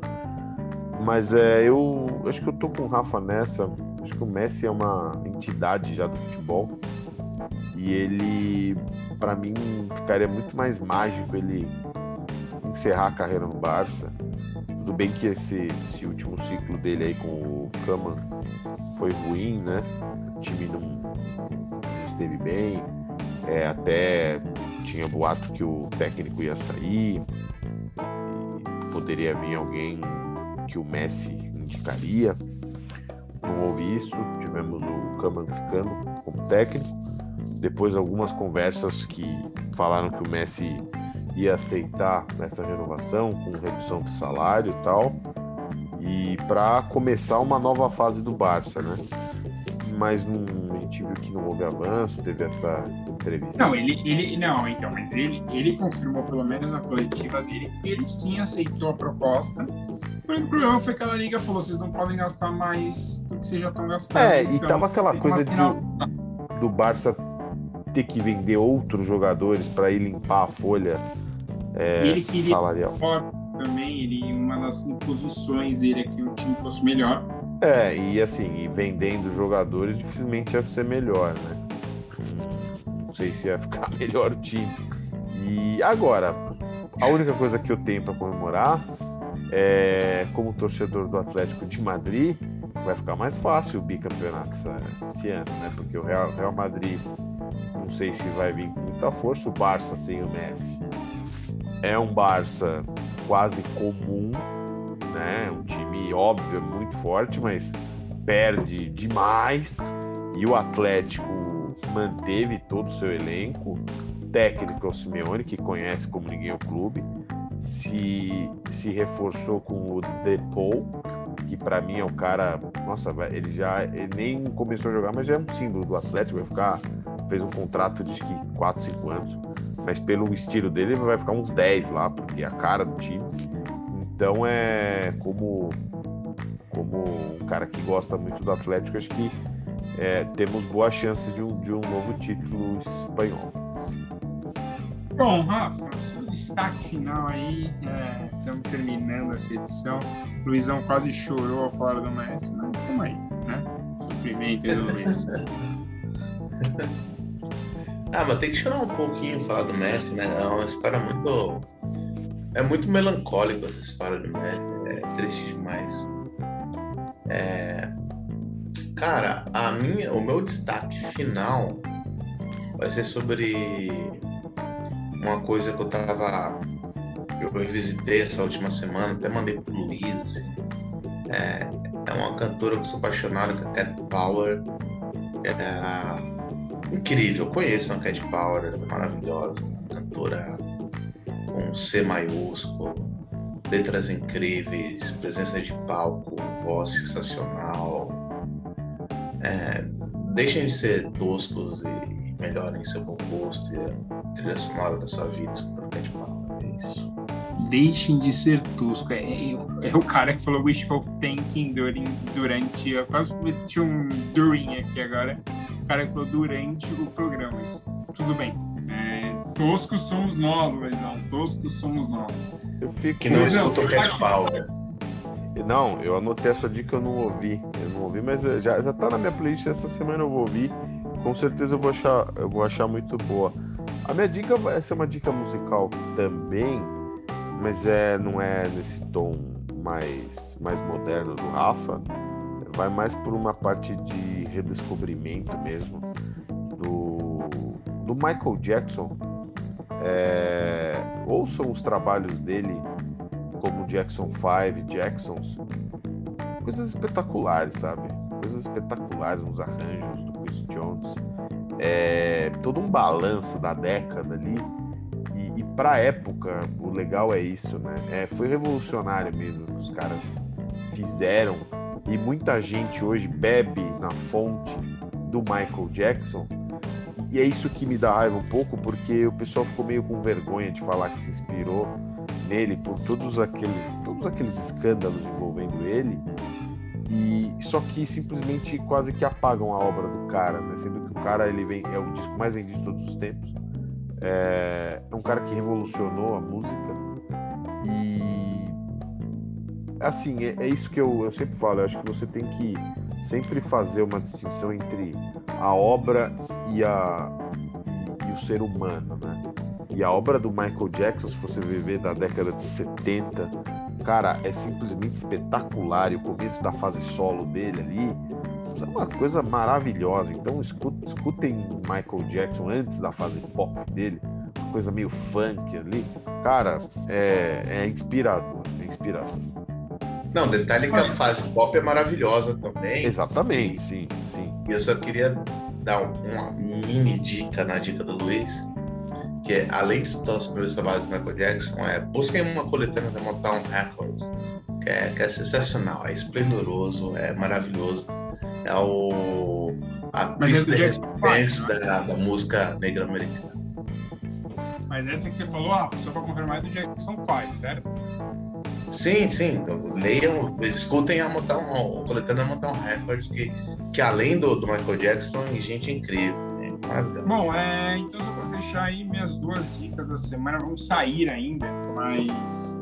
mas é, eu acho que eu tô com o Rafa nessa. Acho que o Messi é uma entidade já do futebol e ele, para mim, ficaria muito mais mágico ele encerrar a carreira no Barça. Tudo bem que esse, esse último ciclo dele aí com o Kaman foi ruim, né? O time não, não esteve bem. É, até tinha boato que o técnico ia sair poderia vir alguém que o Messi indicaria. Não houve isso, tivemos o Kaman ficando como técnico. Depois algumas conversas que falaram que o Messi ia aceitar essa renovação com redução de salário e tal. E para começar uma nova fase do Barça, né? Mas não, a gente viu que não houve avanço, teve essa entrevista. Não, ele, ele não, então, mas ele, ele confirmou pelo menos na coletiva dele que ele sim aceitou a proposta. O único problema foi que a Liga falou: vocês não podem gastar mais do que vocês já estão gastando. É, então, e tava aquela coisa de, do Barça ter que vender outros jogadores para ir limpar a folha é, ele queria salarial. também, ele, uma das imposições dele é que o time fosse melhor. É, e assim, e vendendo jogadores dificilmente ia ser melhor, né? Sei se ia ficar *laughs* melhor o time. E agora, a única coisa que eu tenho para comemorar é, como torcedor do Atlético de Madrid, vai ficar mais fácil o bicampeonato esse ano, né? Porque o Real, Real Madrid, não sei se vai vir com muita força, o Barça sem o Messi é um Barça quase comum, né? Um time óbvio, muito forte, mas perde demais. E o Atlético manteve todo o seu elenco. Técnico é o Simeone, que conhece como ninguém o clube. Se, se reforçou com o Depou, que para mim é um cara. Nossa, ele já ele nem começou a jogar, mas já é um símbolo do Atlético. Vai ficar. Fez um contrato de 4, 5 anos mas pelo estilo dele ele vai ficar uns 10 lá, porque é a cara do time. Então é como como um cara que gosta muito do Atlético, acho que é, temos boa chance de um, de um novo título espanhol. Bom, Rafa, seu destaque final aí, é, estamos terminando essa edição. O Luizão quase chorou ao falar do Messi, mas estamos aí, né? Sofrimento do Luiz. Ah, mas tem que chorar um pouquinho falar do Messi, né? É uma história muito. É muito melancólica essa história do Messi. É triste demais. É... Cara, a minha, o meu destaque final vai ser sobre uma coisa que eu tava. Eu revisitei essa última semana, até mandei pro Luiz. É, é uma cantora que eu sou apaixonado, que é Cat Power. É, incrível. Conheçam a Cat Power, é maravilhosa, cantora com C maiúsculo, letras incríveis, presença de palco, voz sensacional. É, deixem de ser toscos e melhorem seu bom gosto e a trilha sonora da sua vida escutando Cat Power. É isso. Deixem de ser tosco. É, é, é, o cara que falou wishful thinking durante. durante eu quase meti um during aqui agora o cara que falou durante o programa. Isso, tudo bem. É, toscos somos nós, Leizão. Toscos somos nós. Eu fico. Que não escuta o Cat Power. Não, eu anotei essa dica, eu não ouvi. Eu não ouvi, mas já, já tá na minha playlist essa semana eu vou ouvir. Com certeza eu vou achar, eu vou achar muito boa. A minha dica vai ser uma dica musical também, mas é, não é nesse tom mais, mais moderno do Rafa vai mais por uma parte de redescobrimento mesmo do, do Michael Jackson. É, ouçam os trabalhos dele como Jackson 5, Jacksons, coisas espetaculares, sabe? Coisas espetaculares nos arranjos do Chris Jones. É, todo um balanço da década ali. E, e pra época, o legal é isso, né? É, foi revolucionário mesmo que os caras fizeram E muita gente hoje bebe na fonte do Michael Jackson. E é isso que me dá raiva um pouco, porque o pessoal ficou meio com vergonha de falar que se inspirou nele por todos, aquele, todos aqueles escândalos envolvendo ele. E só que simplesmente quase que apagam a obra do cara, né? Sendo que o cara ele vem, é o disco mais vendido de todos os tempos. É, é um cara que revolucionou a música. E assim, é, é isso que eu, eu sempre falo, eu acho que você tem que sempre fazer uma distinção entre a obra e, a, e o ser humano, né? E a obra do Michael Jackson, se você viver da década de 70, cara, é simplesmente espetacular. E o começo da fase solo dele ali é uma coisa maravilhosa. Então escutem Michael Jackson antes da fase pop dele, uma coisa meio funk ali. Cara, é, é inspirador, é inspirador. Não, detalhe que a fase pop é maravilhosa também. Exatamente, sim, sim. E eu só queria dar uma mini dica na dica do Luiz, que é, além de escutar os primeiros trabalhos do Michael Jackson, é busquem uma coletânea da Motown Records, que é, que é sensacional, é esplendoroso, é maravilhoso. É o a Mas pista é de do Jackson resistência Five, da, da música negra americana. Mas essa que você falou, ah, só pra confirmar, é do Jackson 5, certo? Sim, sim. Então, leiam, escutem a Motown, a coletânea Motown Records, que, que além do, do Michael Jackson, gente incrível. Bom, é, então só para deixar aí minhas duas dicas da semana, vamos sair ainda, mas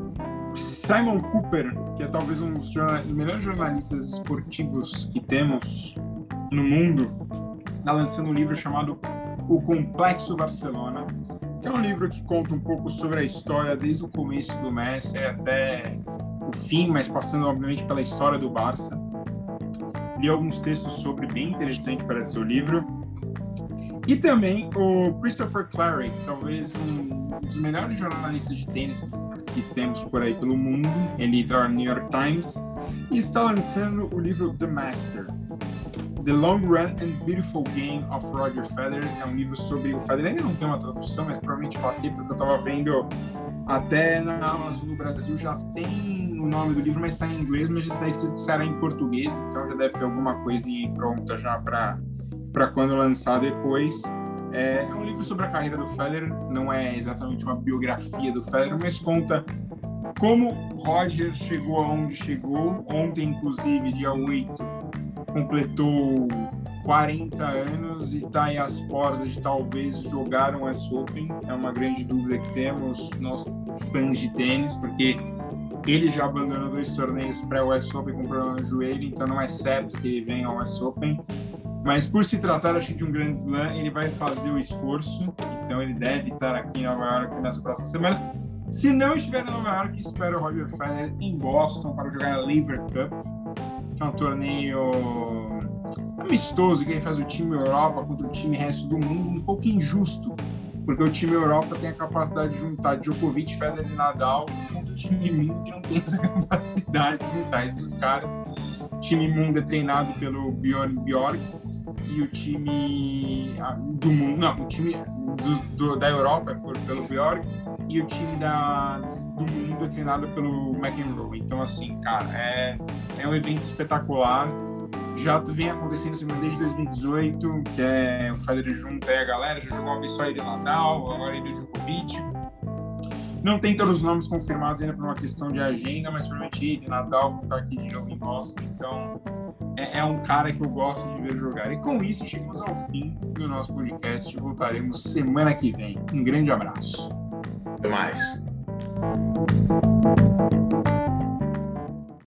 Simon Cooper, que é talvez um dos melhores jornalistas esportivos que temos no mundo, está lançando um livro chamado O Complexo Barcelona, é um livro que conta um pouco sobre a história desde o começo do Messi até o fim, mas passando obviamente pela história do Barça. Li alguns textos sobre, bem interessante para seu livro. E também o Christopher Clary, talvez um dos melhores jornalistas de tênis que temos por aí pelo mundo. Ele trabalha no New York Times e está lançando o livro The Master. The Long Run and Beautiful Game of Roger Federer é um livro sobre o Federer. Ainda não tem uma tradução, mas provavelmente vai ter, porque eu estava vendo até na Amazon no Brasil já tem o nome do livro, mas está em inglês, mas já está escrito que será em português, então já deve ter alguma coisinha aí pronta já para para quando lançar depois. É, é um livro sobre a carreira do Federer, não é exatamente uma biografia do Federer, mas conta como Roger chegou aonde chegou. Ontem, inclusive, dia 8, completou 40 anos e está aí às portas de talvez jogar um US Open. É uma grande dúvida que temos, nós fãs de tênis, porque ele já abandonou dois torneios pré-US Open com problema no joelho, então não é certo que ele venha ao US Open. Mas por se tratar, acho que de um grande slam, ele vai fazer o esforço. Então ele deve estar aqui em Nova York nas próximas semanas. Se não estiver em Nova York, espero o Roger Federer em Boston para jogar a Lever Cup, que é um torneio amistoso que ele faz o time Europa contra o time resto do mundo, um pouco injusto, porque o time Europa tem a capacidade de juntar Djokovic, Federer e Nadal contra o time mundo que não tem essa *laughs* capacidade de juntar esses caras. O time mundo é treinado pelo Bjorn Bjork e o time ah, do mundo, não, o time do, do- da Europa por, pelo Bjork e o time da, do mundo é treinado pelo McEnroe. Então, assim, cara, é, é um evento espetacular. Já vem acontecendo assim, desde 2018, que é o Federer junta aí a galera, já jogou uma vez só ele Nadal, agora ele Djokovic. Não tem todos os nomes confirmados ainda por uma questão de agenda, mas provavelmente ele, Nadal, está aqui de novo em Boston. Então, é, é um cara que eu gosto de ver jogar. E com isso, chegamos ao fim do nosso podcast. Voltaremos semana que vem. Um grande abraço. Até mais.